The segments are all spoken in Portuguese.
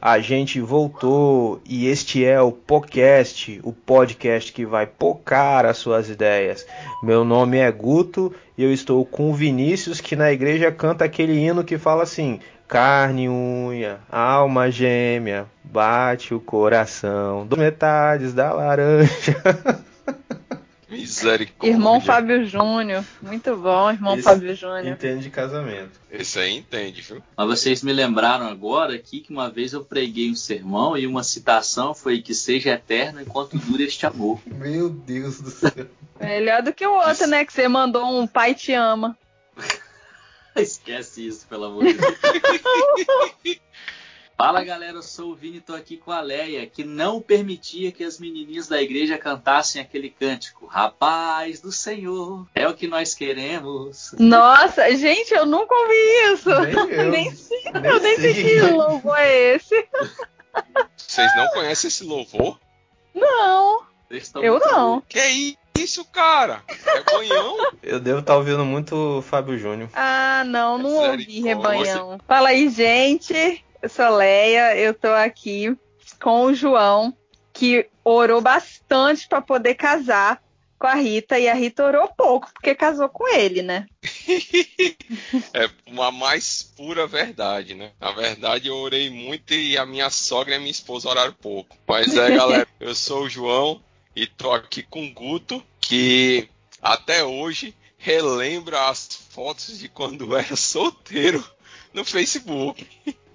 a gente voltou e este é o podcast, o podcast que vai pocar as suas ideias. Meu nome é Guto e eu estou com o Vinícius que na igreja canta aquele hino que fala assim: carne, unha, alma gêmea, bate o coração, duas metades da laranja. Misericórdia. Irmão Fábio Júnior. Muito bom, irmão Esse Fábio Júnior. Entende de casamento. Esse aí entende, viu? Mas vocês me lembraram agora aqui que uma vez eu preguei um sermão e uma citação foi que seja eterno enquanto dure este amor. Meu Deus do céu. Melhor do que o outro, né? Que você mandou um pai te ama. Esquece isso, pelo amor de Deus. Fala galera, eu sou o Vini e tô aqui com a Leia, que não permitia que as menininhas da igreja cantassem aquele cântico. Rapaz do Senhor, é o que nós queremos. Nossa, gente, eu nunca ouvi isso. Nem eu. nem sei, Nem eu nem sei que louvor é esse. Vocês não conhecem esse louvor? Não, eu não. Que isso, cara? É banhão? Eu devo estar ouvindo muito Fábio Júnior. Ah, não, não ouvi, Misericórdia. rebanhão. Fala aí, gente. Eu sou Leia, eu tô aqui com o João, que orou bastante pra poder casar com a Rita, e a Rita orou pouco, porque casou com ele, né? É uma mais pura verdade, né? Na verdade, eu orei muito e a minha sogra e a minha esposa oraram pouco. Mas é, galera, eu sou o João e tô aqui com o Guto, que até hoje relembra as fotos de quando era solteiro no Facebook.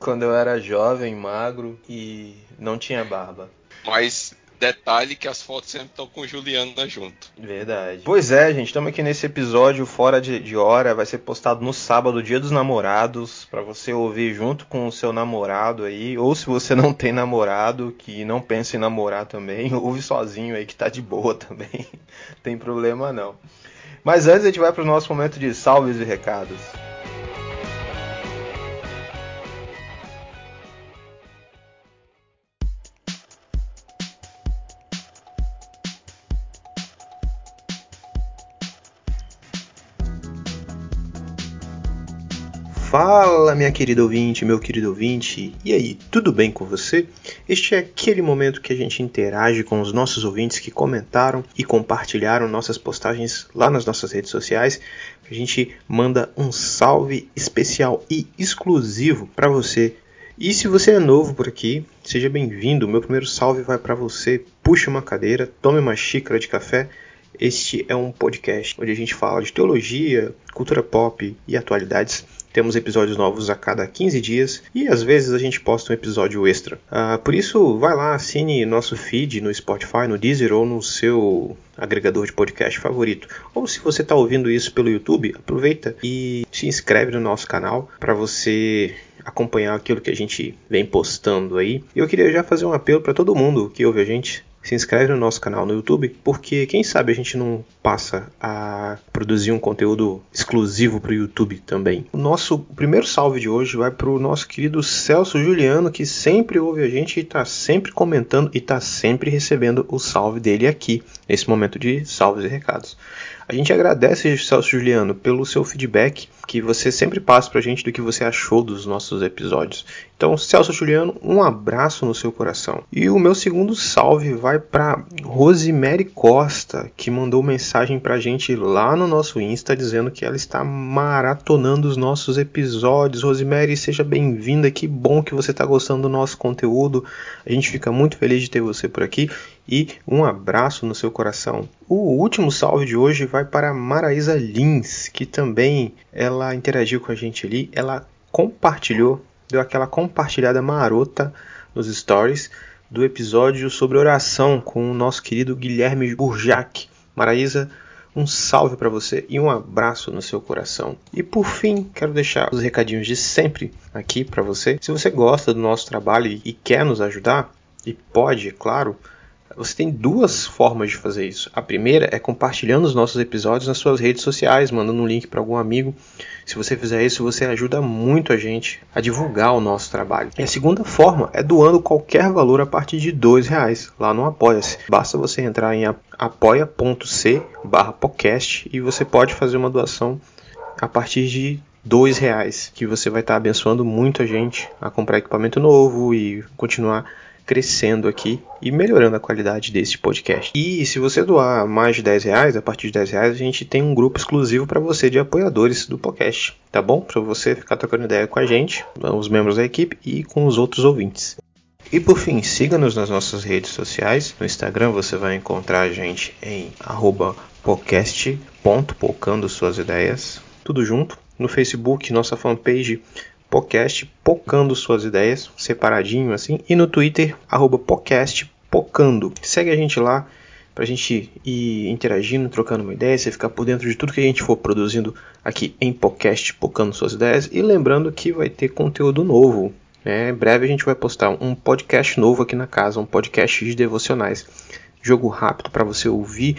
Quando eu era jovem, magro e não tinha barba. Mas detalhe que as fotos sempre estão com Juliana junto. Verdade. Pois é, gente, estamos aqui nesse episódio fora de, de hora. Vai ser postado no sábado, dia dos namorados, para você ouvir junto com o seu namorado aí. Ou se você não tem namorado, que não pensa em namorar também, ouve sozinho aí que tá de boa também. tem problema não. Mas antes a gente vai para o nosso momento de salves e recados. Minha querida ouvinte, meu querido ouvinte, e aí, tudo bem com você? Este é aquele momento que a gente interage com os nossos ouvintes que comentaram e compartilharam nossas postagens lá nas nossas redes sociais. A gente manda um salve especial e exclusivo para você. E se você é novo por aqui, seja bem-vindo. Meu primeiro salve vai para você. Puxe uma cadeira, tome uma xícara de café. Este é um podcast onde a gente fala de teologia, cultura pop e atualidades. Temos episódios novos a cada 15 dias e às vezes a gente posta um episódio extra. Ah, por isso, vai lá, assine nosso feed no Spotify, no Deezer ou no seu agregador de podcast favorito. Ou se você está ouvindo isso pelo YouTube, aproveita e se inscreve no nosso canal para você acompanhar aquilo que a gente vem postando aí. E eu queria já fazer um apelo para todo mundo que ouve a gente. Se inscreve no nosso canal no YouTube, porque quem sabe a gente não passa a produzir um conteúdo exclusivo para o YouTube também. O nosso primeiro salve de hoje vai para o nosso querido Celso Juliano, que sempre ouve a gente e está sempre comentando e está sempre recebendo o salve dele aqui, nesse momento de salves e recados. A gente agradece, Celso Juliano, pelo seu feedback que você sempre passa pra gente do que você achou dos nossos episódios. Então, Celso Juliano, um abraço no seu coração. E o meu segundo salve vai para Rosemary Costa, que mandou mensagem pra gente lá no nosso Insta dizendo que ela está maratonando os nossos episódios. Rosemary, seja bem-vinda. Que bom que você está gostando do nosso conteúdo. A gente fica muito feliz de ter você por aqui e um abraço no seu coração. O último salve de hoje vai para Maraísa Lins, que também ela interagiu com a gente ali, ela compartilhou, deu aquela compartilhada marota nos stories do episódio sobre oração com o nosso querido Guilherme Burjac. Maraísa, um salve para você e um abraço no seu coração. E por fim, quero deixar os recadinhos de sempre aqui para você. Se você gosta do nosso trabalho e quer nos ajudar, e pode, é claro, Você tem duas formas de fazer isso. A primeira é compartilhando os nossos episódios nas suas redes sociais, mandando um link para algum amigo. Se você fizer isso, você ajuda muito a gente a divulgar o nosso trabalho. E a segunda forma é doando qualquer valor a partir de dois reais lá no Apoia-se. Basta você entrar em apoia.c/podcast e você pode fazer uma doação a partir de dois reais, que você vai estar abençoando muito a gente a comprar equipamento novo e continuar crescendo aqui e melhorando a qualidade desse podcast. E se você doar mais de 10 reais, a partir de 10 reais, a gente tem um grupo exclusivo para você de apoiadores do podcast, tá bom? Para você ficar trocando ideia com a gente, os membros da equipe e com os outros ouvintes. E por fim, siga-nos nas nossas redes sociais. No Instagram você vai encontrar a gente em podcast.pocando suas ideias, tudo junto. No Facebook, nossa fanpage podcast Pocando Suas Ideias, separadinho assim. E no Twitter, arroba podcast Pocando. Segue a gente lá pra gente ir interagindo, trocando uma ideia, você ficar por dentro de tudo que a gente for produzindo aqui em podcast Pocando Suas Ideias. E lembrando que vai ter conteúdo novo. Né? Em breve a gente vai postar um podcast novo aqui na casa, um podcast de devocionais. Jogo rápido para você ouvir,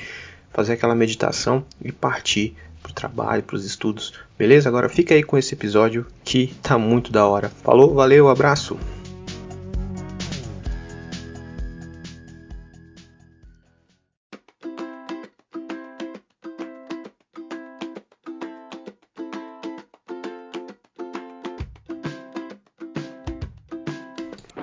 fazer aquela meditação e partir pro trabalho, pros estudos, beleza? Agora fica aí com esse episódio que tá muito da hora. Falou, valeu, abraço!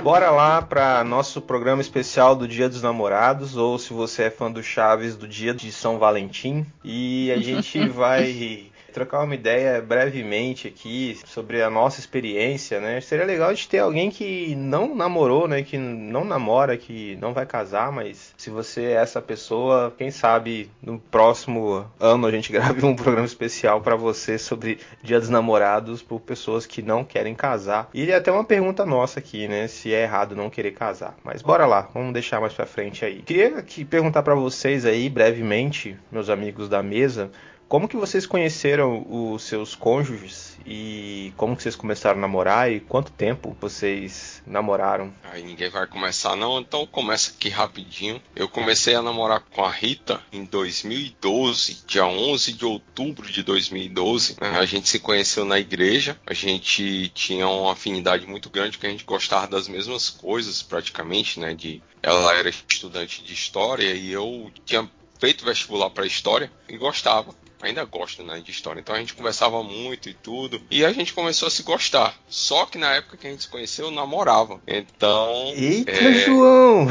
Bora lá para nosso programa especial do Dia dos Namorados, ou se você é fã do Chaves, do Dia de São Valentim. E a gente vai trocar uma ideia brevemente aqui sobre a nossa experiência, né? Seria legal de ter alguém que não namorou, né? Que não namora, que não vai casar, mas se você é essa pessoa, quem sabe no próximo ano a gente grave um programa especial para você sobre Dia dos Namorados por pessoas que não querem casar. E até uma pergunta nossa aqui, né? Se é errado não querer casar. Mas bora lá, vamos deixar mais para frente aí. Queria que perguntar para vocês aí brevemente, meus amigos da mesa, como que vocês conheceram os seus cônjuges e como que vocês começaram a namorar e quanto tempo vocês namoraram? Aí ninguém vai começar não, então começa aqui rapidinho. Eu comecei a namorar com a Rita em 2012, dia 11 de outubro de 2012. Né? A gente se conheceu na igreja, a gente tinha uma afinidade muito grande porque a gente gostava das mesmas coisas praticamente, né? De ela era estudante de história e eu tinha feito vestibular para história e gostava ainda gosto né, de história. Então a gente conversava muito e tudo. E a gente começou a se gostar. Só que na época que a gente se conheceu, eu namorava. Então. Eita, é... João!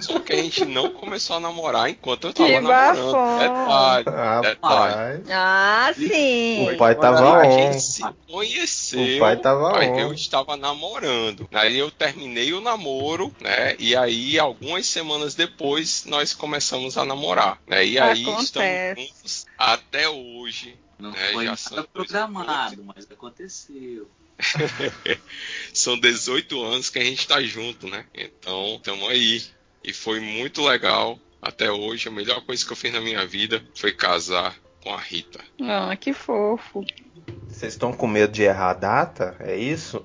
Só que a gente não começou a namorar enquanto eu tava que namorando. Detalhe, ah, detalhe. Ah, sim. O pai tava on. A gente se conheceu. O pai tava pai, on. Eu estava namorando. Aí eu terminei o namoro, né? E aí, algumas semanas depois, nós começamos a namorar. Né? E aí Acontece. estamos juntos até hoje. Não É, foi já nada são programado, mas aconteceu. São 18 anos que a gente tá junto, né? Então, estamos aí. E foi muito legal. Até hoje, a melhor coisa que eu fiz na minha vida foi casar com a Rita. Ah, que fofo. Vocês estão com medo de errar a data? É isso?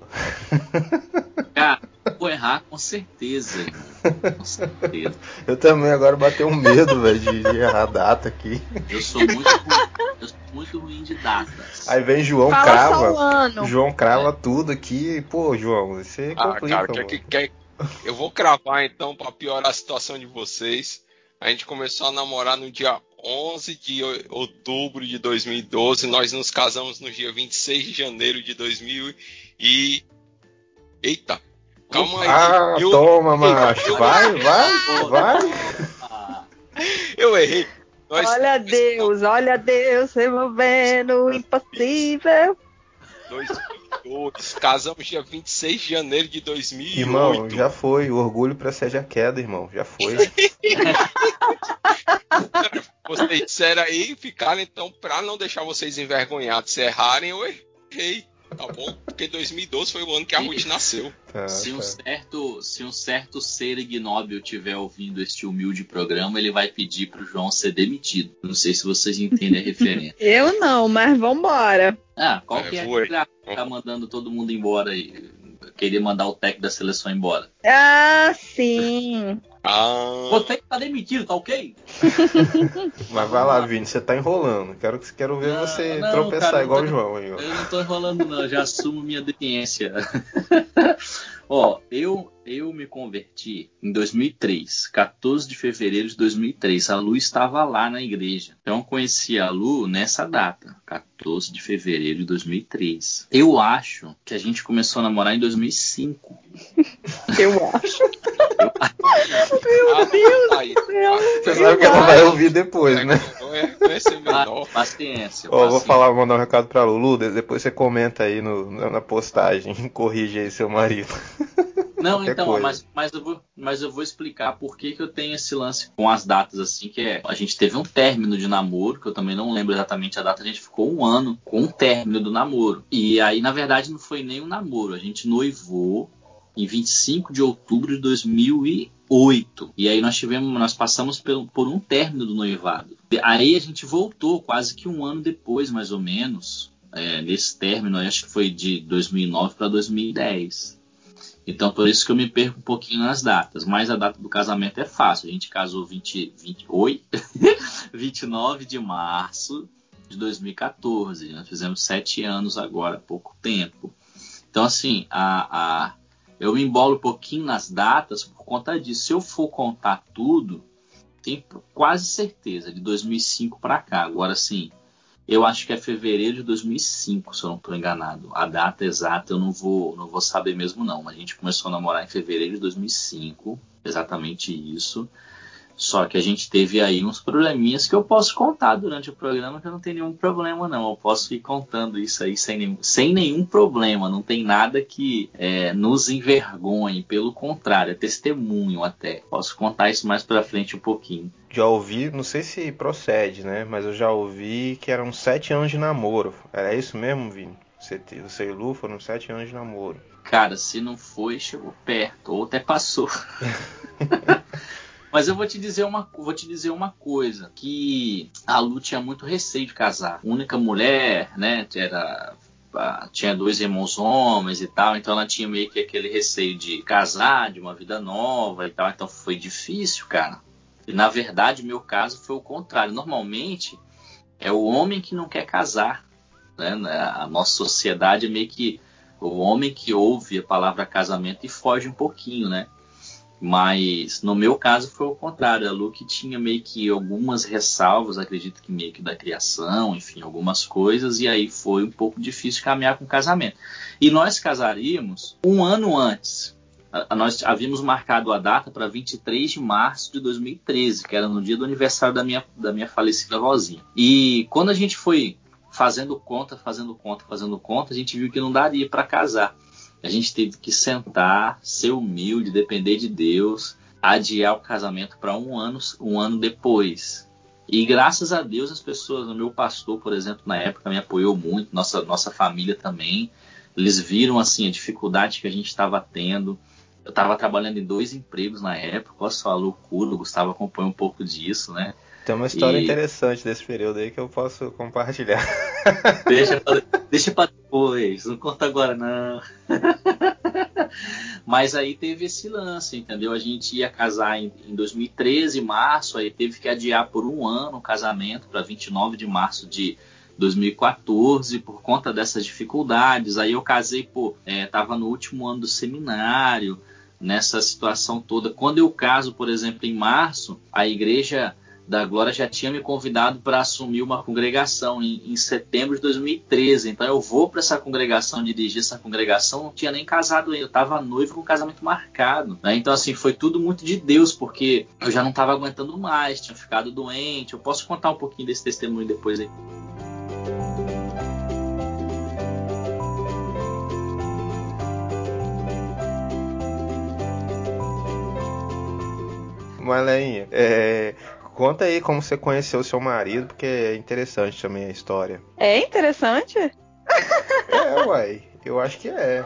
Cara, vou errar com certeza. Com certeza. Eu também agora bateu um medo, velho, de, de errar a data aqui. Eu sou muito ruim, eu sou muito ruim de datas. Aí vem João Fala crava. só o ano. João crava tudo aqui. Pô, João, você Ah, complica, cara, quer quer. Eu vou cravar então pra piorar a situação de vocês. A gente começou a namorar no dia 11 de outubro de 2012. Nós nos casamos no dia 26 de janeiro de 2000 e. Eita! Calma aí. Ah, eu, toma, macho. Vai, vai, vai. Eu errei. Nós Olha Deus, olha Deus removendo o impossível. 2002. Casamos dia 26 de janeiro de 2008. Irmão, já foi. O orgulho precede a queda, irmão. Já foi. Vocês disseram aí, ficaram então, pra não deixar vocês envergonhados se errarem, eu errei. Tá bom? Porque 2012 foi o ano que a Ruth nasceu. Tá, se, um tá. certo, se um certo ser ignóbil estiver ouvindo este humilde programa, ele vai pedir pro João ser demitido. Não sei se vocês entendem a referência. Eu não, mas vambora. Ah, qual É, que é a que tá mandando todo mundo embora aí? Queria mandar o técnico da seleção embora. Ah, sim. Ah, Você que tá demitido, tá ok? Mas vai lá, Vini, você tá enrolando. Quero, quero ver Não, você não, tropeçar cara, igual não o tô- João aí, ó. Eu não tô enrolando, não, já assumo minha deficiência. Ó, eu, eu me converti em 2003, 14 de fevereiro de 2003. A Lu estava lá na igreja. Então eu conheci a Lu nessa data, 14 de fevereiro de 2003. Eu acho que a gente começou a namorar em 2005. Eu acho. Meu Deus! Aí, Você sabe que ela vai ouvir depois, né? Não é conhecer Pa- menor. Paciência. Ó, vou falar, mandar um recado pra Lulu, de- depois você comenta aí no, na postagem, corrige aí seu marido. Não, então, coisa. mas, mas, eu vou, mas eu vou explicar por que, que eu tenho esse lance com as datas assim, que é. A gente teve um término de namoro, que eu também não lembro exatamente a data, a gente ficou um ano com o término do namoro. E aí, na verdade, não foi nem um namoro, a gente noivou em 25 de outubro de 2008. E aí nós tivemos, nós passamos pelo- por um término do noivado. Aí a gente voltou quase que um ano depois, mais ou menos, é, nesse término, acho que foi de 2009 para 2010. Então, por isso que eu me perco um pouquinho nas datas. Mas a data do casamento é fácil. A gente casou 20, 20, oi? 29 de março de 2014. Nós fizemos sete anos agora, pouco tempo. Então, assim, a, a, eu me embolo um pouquinho nas datas por conta disso. Se eu for contar tudo, tenho quase certeza de 2005 para cá. Agora, sim, eu acho que é fevereiro de 2005, se eu não estou enganado. A data exata eu não vou, não vou saber mesmo não. A gente começou a namorar em fevereiro de 2005, exatamente isso. Só que a gente teve aí uns probleminhas que eu posso contar durante o programa, que eu não tenho nenhum problema não. Eu posso ir contando isso aí sem nenhum, sem nenhum problema. Não tem nada que é, nos envergonhe. Pelo contrário, é testemunho até. Posso contar isso mais pra frente um pouquinho. Já ouvi, não sei se procede, né? Mas eu já ouvi que eram sete anos de namoro. Era isso mesmo, Vini? Você, você e Lu foram sete anos de namoro. Cara, se não foi, chegou perto, ou até passou. Mas eu vou te dizer uma, vou te dizer uma coisa, que a Lu tinha muito receio de casar. Única mulher, né? Era tinha dois irmãos homens e tal, então ela tinha meio que aquele receio de casar, de uma vida nova e tal, então foi difícil, cara. E na verdade, meu caso foi o contrário. Normalmente é o homem que não quer casar, né? A nossa sociedade é meio que o homem que ouve a palavra casamento e foge um pouquinho, né? Mas no meu caso foi o contrário. A Lu que tinha meio que algumas ressalvas, acredito que meio que da criação, enfim, algumas coisas, e aí foi um pouco difícil caminhar com o casamento. E nós casaríamos um ano antes. Nós havíamos marcado a data para 23 de março de 2013, que era no dia do aniversário da minha, da minha falecida vozinha. E quando a gente foi fazendo conta, fazendo conta, fazendo conta, a gente viu que não daria para casar. A gente teve que sentar, ser humilde, depender de Deus, adiar o casamento para um ano, um ano depois. E graças a Deus as pessoas, o meu pastor, por exemplo, na época me apoiou muito, nossa nossa família também. Eles viram assim a dificuldade que a gente estava tendo. Eu estava trabalhando em dois empregos na época, posso falar loucura, o Gustavo acompanha um pouco disso, né? Tem uma história E- interessante desse período aí que eu posso compartilhar. Deixa pra, deixa pra depois, não conta agora não. Mas aí teve esse lance, entendeu? A gente ia casar em, em 2013, março, aí teve que adiar por um ano o casamento para 29 de março de 2014 por conta dessas dificuldades. Aí eu casei, pô, é, tava no último ano do seminário, nessa situação toda. Quando eu caso, por exemplo, em março, a igreja da Glória já tinha me convidado para assumir uma congregação em, em setembro de 2013. Então eu vou para essa congregação, dirigir essa congregação, não tinha nem casado ainda, eu estava noivo com casamento marcado. né? Então assim, foi tudo muito de Deus, porque eu já não estava aguentando mais, tinha ficado doente. Eu posso contar um pouquinho desse testemunho depois aí. Marleinha, é, conta aí como você conheceu seu marido, porque é interessante também a história. É interessante? É, uai, eu acho que é.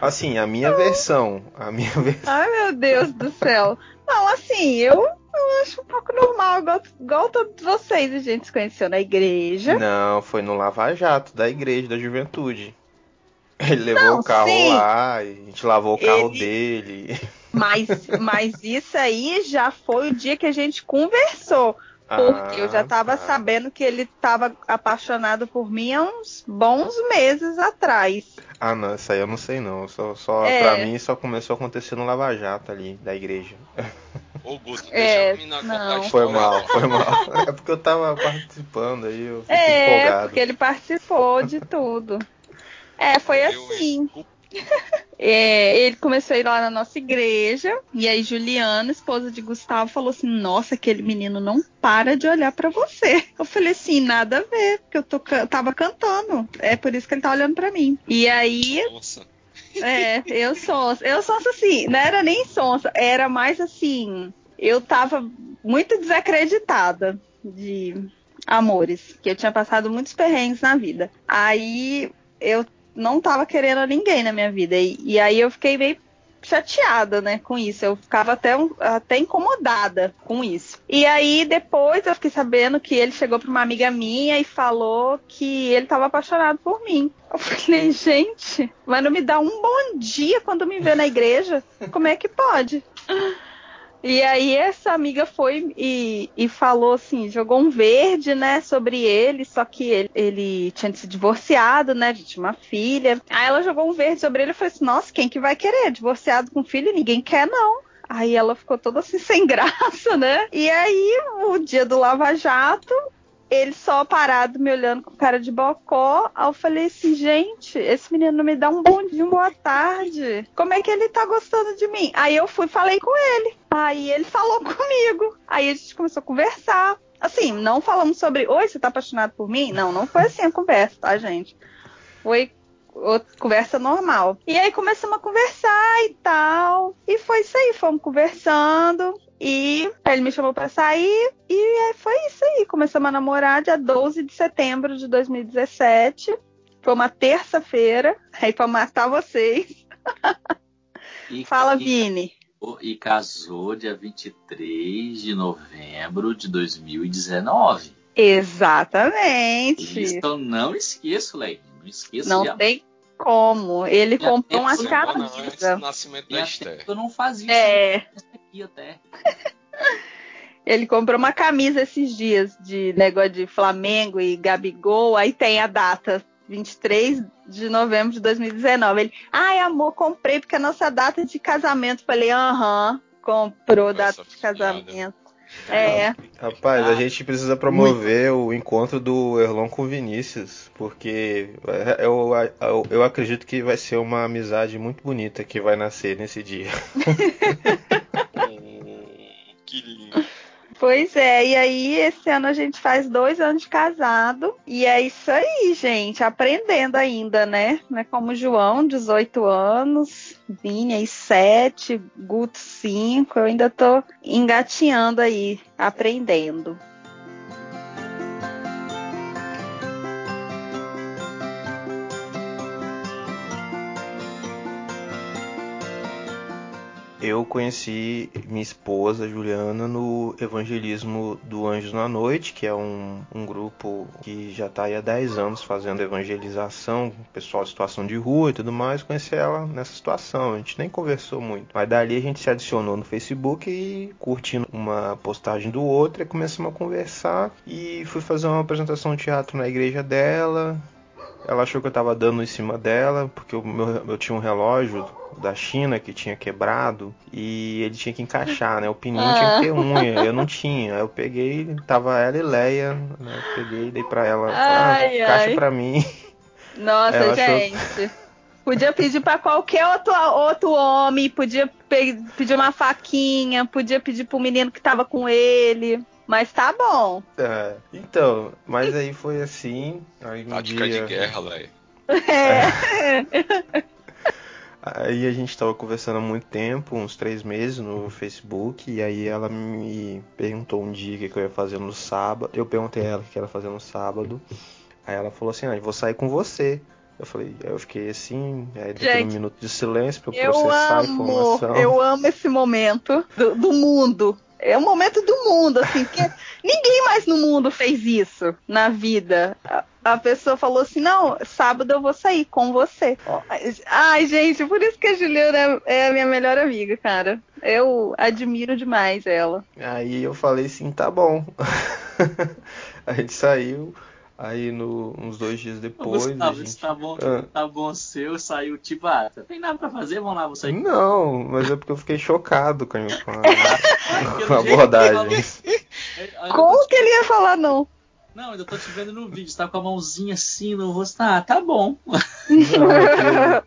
Assim, a minha versão, a minha versão. Ai, meu Deus do céu. Não, assim, eu, eu acho um pouco normal, igual, igual todos vocês. A gente se conheceu na igreja. Não, foi no Lava Jato da igreja da juventude. Ele levou Não, o carro sim. lá, e a gente lavou o carro Ele- dele. Mas, mas isso aí já foi o dia que a gente conversou. Porque eu já tava Ah, tá. sabendo que ele tava apaixonado por mim há uns bons meses atrás. Ah, não, isso aí eu não sei não. Só, só, É. Pra mim só começou a acontecer no Lava Jato ali, da igreja. Ô, Guto, deixa É, não. Foi mal, foi mal. É porque eu tava participando aí, eu fiquei É, empolgado. porque ele participou de tudo. É, foi Eu, assim. É, ele começou a ir lá na nossa igreja, e aí Juliana, esposa de Gustavo, falou assim: Nossa, aquele menino não para de olhar pra você. Eu falei assim: Nada a ver, porque eu tô, tava cantando. É por isso que ele tá olhando pra mim. E aí, Nossa. é, eu sou, eu sou assim, não era nem sonsa, era mais assim, eu tava muito desacreditada de amores, que eu tinha passado muitos perrengues na vida. Aí eu não tava querendo ninguém na minha vida, e, e aí eu fiquei meio chateada, né, com isso. Eu ficava até, até incomodada com isso. E aí depois eu fiquei sabendo que ele chegou pra uma amiga minha e falou que ele tava apaixonado por mim. Eu falei, gente, mas não me dá um bom dia quando me vê na igreja? Como é que pode? E aí essa amiga foi e, e falou assim, jogou um verde, né, sobre ele, só que ele, ele tinha se divorciado, né, tinha uma filha. Aí ela jogou um verde sobre ele e falou assim, nossa, quem que vai querer? Divorciado com filho? Ninguém quer, não. Aí ela ficou toda assim, sem graça, né? E aí, o dia do Lava Jato, ele só parado me olhando com cara de bocó. Aí eu falei assim, gente, esse menino não me dá um bom dia, uma boa tarde. Como é que ele tá gostando de mim? Aí eu fui falei com ele. Aí ele falou comigo. Aí a gente começou a conversar. Assim, não falamos sobre, oi, você tá apaixonado por mim? Não, não foi assim a conversa, tá, gente? Foi outra conversa normal. E aí começamos a conversar e tal. E foi isso aí, fomos conversando. E ele me chamou pra sair. E aí foi isso aí. Começamos a namorar dia 12 de setembro de 2017. Foi uma terça-feira. Aí pra matar vocês. E, Fala, e, Vini. e casou dia 23 de novembro de 2019. Exatamente. Isso eu não esqueço, Leg. Não esqueço Não tem como. Ele Minha comprou uma camisa. nascimento E da Esther. eu não fazia É. isso aqui até. Ele comprou uma camisa esses dias de negócio de Flamengo e Gabigol, aí tem a data 23 de novembro de 2019. Ele, ai amor, comprei porque é a nossa data de casamento. Falei, aham, comprou data de casamento. É, Rapaz, a Ah, gente precisa promover o encontro do Erlon com o Vinícius, porque é, eu, eu, eu acredito que vai ser uma amizade muito bonita que vai nascer nesse dia. Hum, que lindo. Pois é. E aí, esse ano a gente faz dois anos de casado. E é isso aí, gente. Aprendendo ainda, né? É como João, 18 anos, Vini aí 7, Guto 5. Eu ainda tô engatinhando aí, aprendendo. Eu conheci minha esposa, Juliana, no Evangelismo do Anjos na Noite, que é um, um grupo que já está há 10 anos fazendo evangelização, pessoal em situação de rua e tudo mais. Conheci ela nessa situação, a gente nem conversou muito. Mas dali a gente se adicionou no Facebook e curtindo uma postagem do outro, e começamos a conversar. E fui fazer uma apresentação de teatro na igreja dela. Ela achou que eu tava dando em cima dela, porque o meu- eu tinha um relógio da China que tinha quebrado e ele tinha que encaixar, né? O pininho tinha que ter unha, eu não tinha. Eu peguei, tava ela e Leia, né? Eu peguei, dei pra ela, ah, Ai, encaixa ai. pra mim. Nossa, Ela achou- gente. Podia pedir pra qualquer outro, outro homem, podia pe- pedir uma faquinha, podia pedir pro menino que tava com ele. Mas tá bom. É, então, mas aí foi assim, aí um Tática dia... de guerra, Leia. É. Aí a gente tava conversando há muito tempo, uns três meses no Facebook, e aí ela me perguntou um dia o que que eu ia fazer no sábado. Eu perguntei a ela o que ela ia fazer no sábado. Aí ela falou assim, ah, eu vou sair com você. Eu falei, aí eu fiquei assim, aí Gente, um minuto de silêncio pra eu Eu processar a amo, informação. eu amo esse momento do, do mundo. É o momento do mundo, assim, porque ninguém mais no mundo fez isso na vida. a pessoa falou assim: não, sábado eu vou sair com você. Ai, gente, por isso que a Juliana é a minha melhor amiga, cara. Eu admiro demais ela. Aí eu falei assim: tá bom. a gente saiu. Aí, no, uns dois dias depois. Gustavo, gente... tá bom, ah. tá bom seu, saiu tipo, ah, tem nada pra fazer, vamos lá, você. Não, mas é porque eu fiquei chocado com a, com a abordagem. Como que ele ia falar não? Não, ainda tô te vendo no vídeo, você tá com a mãozinha assim no rosto. Ah, tá bom. Não, é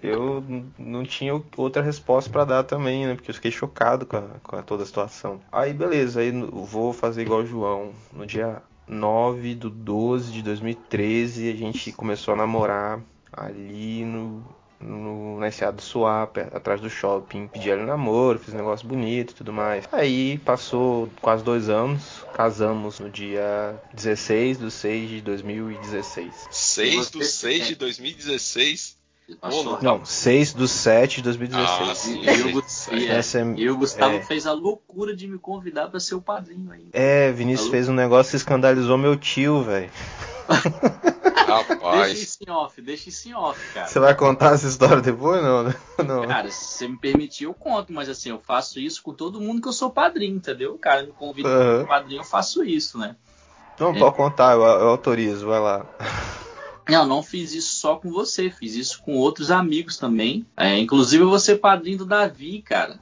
eu, eu, não tinha outra resposta para dar também, né? Porque eu fiquei chocado com, a, com a toda a situação. Aí, beleza, aí vou fazer igual o João. No dia 9 do 12 de 2013, a gente começou a namorar ali no, no, na Enseada do Suape, atrás do shopping. Pedi ela namoro, fiz um negócio bonito e tudo mais. Aí passou quase dois anos, casamos no dia 16 de 6 de 2016. 6 de 6 de 2016? Passou. Não, 6 do 7 de 2016. Ah, sim, e, o, e, Essa é, e o Gustavo é, fez a loucura de me convidar para ser o padrinho ainda. É, Vinícius fez um negócio que escandalizou meu tio, velho. Rapaz. Deixa isso em off, deixa isso em off, cara. Você vai contar essa história depois não? não. Cara, se você me permitir, eu conto, mas assim, eu faço isso com todo mundo que eu sou padrinho, entendeu? O cara me convida uhum. para padrinho, eu faço isso, né? Não, é. pode contar, eu, eu autorizo, vai lá. Não, não fiz isso só com você, fiz isso com outros amigos também. É, inclusive vou ser padrinho do Davi, cara.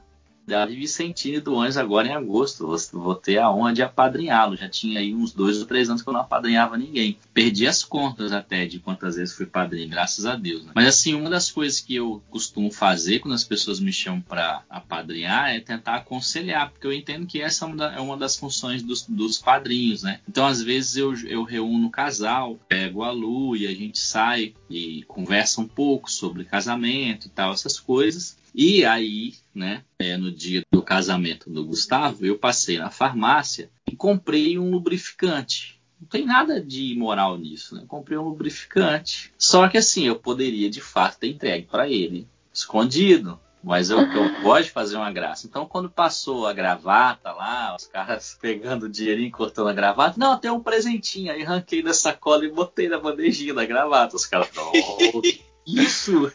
Davi Vicentini do Anjos agora em agosto. Vou ter a honra de apadrinhá-lo. Já tinha aí uns dois ou três anos que eu não apadrinhava ninguém. Perdi as contas até de quantas vezes fui padrinho, graças a Deus. Né? Mas assim, uma das coisas que eu costumo fazer quando as pessoas me chamam para apadrinhar é tentar aconselhar, porque eu entendo que essa é uma é das funções dos, dos padrinhos, né? Então, às vezes eu, eu reúno o casal, pego a Lu e a gente sai e conversa um pouco sobre casamento e tal, essas coisas. E aí, né, é, no dia do casamento do Gustavo, eu passei na farmácia e comprei um lubrificante. Não tem nada de imoral nisso, né? Comprei um lubrificante. Só que assim, eu poderia de fato ter entregue para ele, escondido. Mas eu, eu gosto de fazer uma graça. Então, quando passou a gravata lá, os caras pegando o dinheirinho, cortando a gravata, não, tem um presentinho. Aí ranquei da sacola e botei na bandejinha da gravata. Os caras, oh, isso!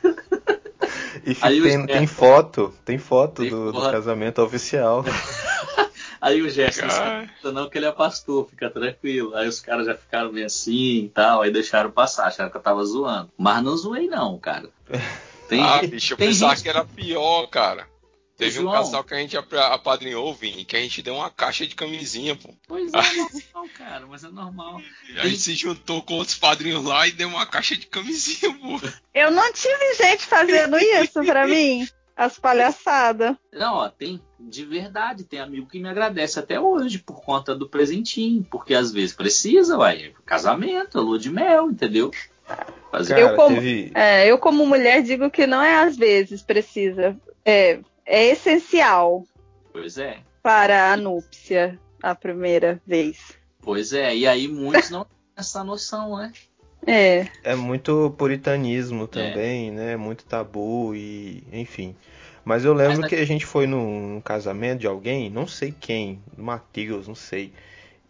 E tem, tem, foto, tem foto tem do, do, casamento oficial. Aí o Gerson disse, não que ele é pastor, fica tranquilo. Aí os caras já ficaram meio assim e tal, aí deixaram passar, acharam que eu tava zoando. Mas não zoei não, cara. Tem, ah, bicho, eu pensava gente... que era pior, cara. Teve João. um casal que a gente apadrinhou, Vini, que a gente deu uma caixa de camisinha, pô. Pois é, é normal, cara, mas é normal. E a gente se juntou com outros padrinhos lá e deu uma caixa de camisinha, pô. Eu não tive gente fazendo isso pra mim. As palhaçadas. Não, ó, tem de verdade, tem amigo que me agradece até hoje por conta do presentinho, porque às vezes precisa, vai, casamento, lua de mel, entendeu? Fazer. eu, como, teve... é, eu como mulher digo que não é às vezes precisa. É, é essencial. Pois é. Para a núpcia, a primeira vez. Pois é, e aí muitos não têm essa noção, né? É. É muito puritanismo também, é. né? Muito tabu e, enfim. Mas eu lembro Mas, que a gente foi num casamento de alguém, não sei quem, Matheus, não sei.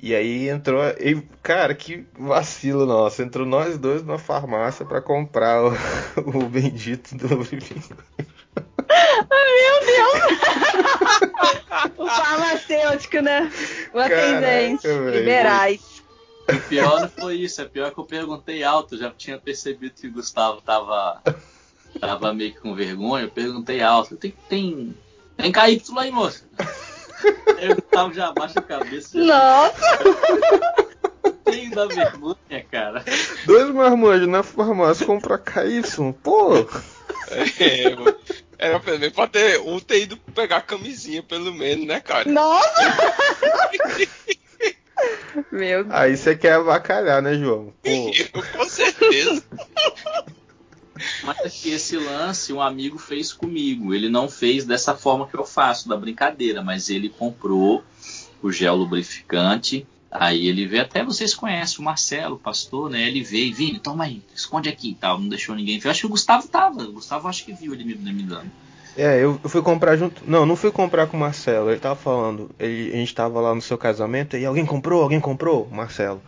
E aí entrou, e, cara, que vacilo nosso. Entrou nós dois na farmácia para comprar o, o bendito do Ai, meu Deus! O farmacêutico, né? O atendente. Liberais. O pior não foi isso, é pior que eu perguntei alto, já tinha percebido que o Gustavo tava, tava meio que com vergonha, eu perguntei alto, tem, tem, tem KY aí, moça? Aí o Gustavo já abaixa a cabeça. Nossa! Tem da vergonha, cara. Dois marmanjos na farmácia comprar KY, pô! É, mano. Era pra ter um ter ido pegar a camisinha, pelo menos, né, cara? Nossa! Meu Deus. Aí você quer avacalhar, né, João? Eu, com certeza. Mas aqui esse lance um amigo fez comigo. Ele não fez dessa forma que eu faço, da brincadeira, mas ele comprou o gel lubrificante Aí ele veio, até vocês conhecem o Marcelo, o pastor, né? Ele veio, Vini, toma aí, esconde aqui e tal. Não deixou ninguém ver. Acho que o Gustavo tava. O Gustavo acho que viu ele me, me dando. É, eu, eu, fui comprar junto. Não, não fui comprar com o Marcelo. Ele tava falando. Ele, a gente tava lá no seu casamento e alguém comprou? Alguém comprou? Marcelo.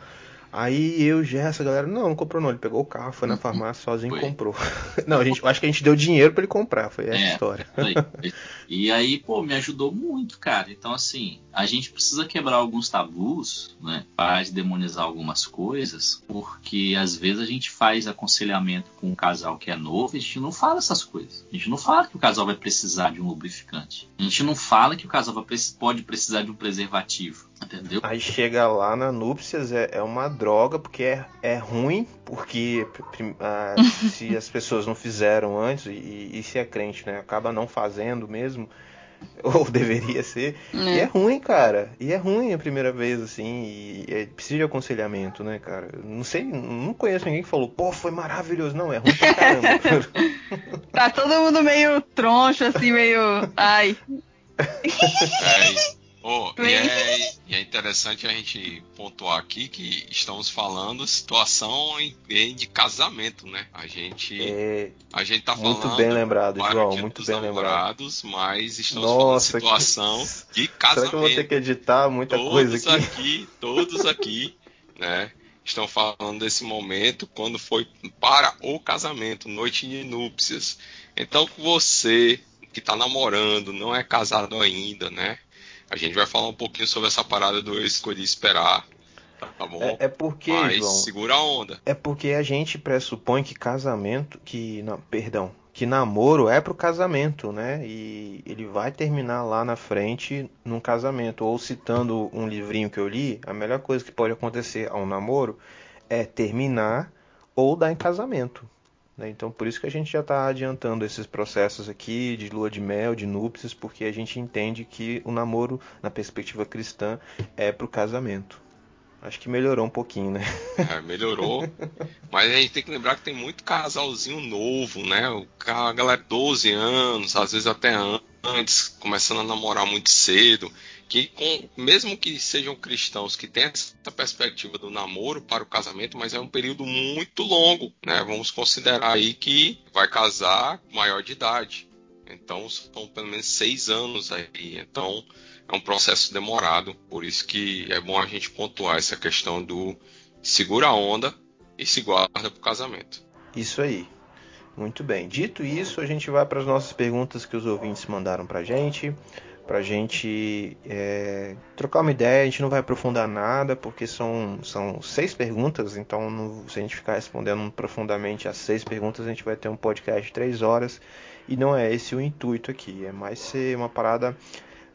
Aí eu, Gerson, a galera, não, não comprou não. Ele pegou o carro, foi na farmácia sozinho Foi. e comprou. Não, a gente, eu acho que a gente deu dinheiro pra ele comprar, foi essa É. história. Aí. E aí, pô, me ajudou muito, cara. Então, assim, a gente precisa quebrar alguns tabus, né? Parar de demonizar algumas coisas, porque às vezes a gente faz aconselhamento com um casal que é novo e a gente não fala essas coisas. A gente não fala que o casal vai precisar de um lubrificante. A gente não fala que o casal vai pode precisar de um preservativo. Entendeu? Aí chega lá na núpcias, é, é uma droga, porque é, é ruim, porque ah, se as pessoas não fizeram antes, e, e se é crente, né, acaba não fazendo mesmo, ou deveria ser, e é ruim, cara, e é ruim a primeira vez, assim, e é, precisa de aconselhamento, né, cara, não sei, não conheço ninguém que falou, pô, foi maravilhoso, não, é ruim pra caramba. Tá todo mundo meio troncho, assim, meio. Ai. É, e- oh, e, é, e é interessante a gente pontuar aqui que estamos falando situação em, em de casamento, né? A gente, É, a gente tá muito falando bem lembrado, João, muito bem lembrado. namorados, mas estamos Nossa, falando situação que- de será casamento. que eu vou ter que editar muita coisa todos aqui? aqui, todos aqui, né? Estão falando desse momento quando foi para o casamento, noite de núpcias. Então, você que está namorando, não é casado ainda, né? A gente vai falar um pouquinho sobre essa parada do eu escolhi esperar, tá bom? É, é porque, Mas João, segura a onda. É porque a gente pressupõe que casamento, que não, perdão, que namoro é pro casamento, né? E ele vai terminar lá na frente num casamento. Ou citando um livrinho que eu li, a melhor coisa que pode acontecer a um namoro é terminar ou dar em casamento. Né? Então por isso que a gente já está adiantando esses processos aqui de lua de mel, de núpcias, porque a gente entende que o namoro, na perspectiva cristã, é pro casamento. Acho que melhorou um pouquinho, né? É, melhorou. Mas a gente tem que lembrar que tem muito casalzinho novo, né? O a galera 12 anos, às vezes até an- antes, começando a namorar muito cedo. Que com, mesmo que sejam cristãos que têm essa perspectiva do namoro para o casamento, mas é um período muito longo, né? Vamos considerar aí que vai casar maior de idade. Então são pelo menos seis anos aí. Então é um processo demorado, por isso que é bom a gente pontuar essa questão do segura a onda e se guarda para o casamento. Isso aí. Muito bem. Dito isso, a gente vai para as nossas perguntas que os ouvintes mandaram para gente. Pra gente é, trocar uma ideia, a gente não vai aprofundar nada, porque são, são seis perguntas, então não- se a gente ficar respondendo profundamente as seis perguntas, a gente vai ter um podcast de três horas, e não é esse o intuito aqui, é mais ser uma parada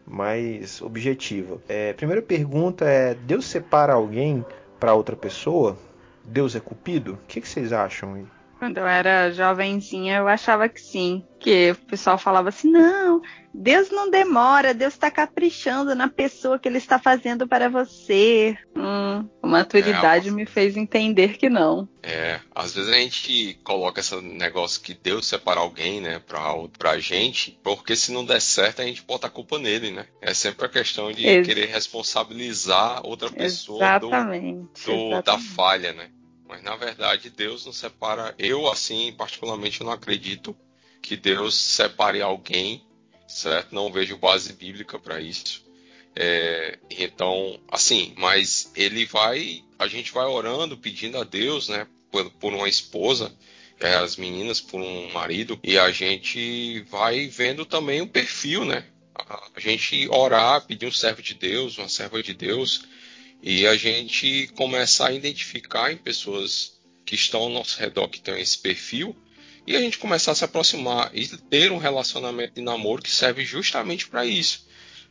mais objetiva. É, primeira pergunta é: Deus separa alguém para outra pessoa? Deus é cupido? O que, que vocês acham aí? Quando eu era jovenzinha, eu achava que sim. Que o pessoal falava assim: não, Deus não demora, Deus está caprichando na pessoa que ele está fazendo para você. Hum, a maturidade É, me fez entender que não. É, às vezes a gente coloca esse negócio que Deus separa alguém, né, pra, pra gente, porque se não der certo a gente bota a culpa nele, né? É sempre a questão de Ex- querer responsabilizar outra pessoa do, Exatamente. do- da exatamente. falha, né? Mas na verdade Deus não separa. Eu, assim, particularmente, não acredito que Deus separe alguém, certo? Não vejo base bíblica para isso. É, então, assim, mas ele vai, a gente vai orando, pedindo a Deus, né, por, por uma esposa, é, as meninas por um marido, e a gente vai vendo também o perfil, né? A gente orar, pedir um servo de Deus, uma serva de Deus, e a gente começar a identificar em pessoas que estão ao nosso redor que têm esse perfil e a gente começar a se aproximar e ter um relacionamento de namoro que serve justamente para isso,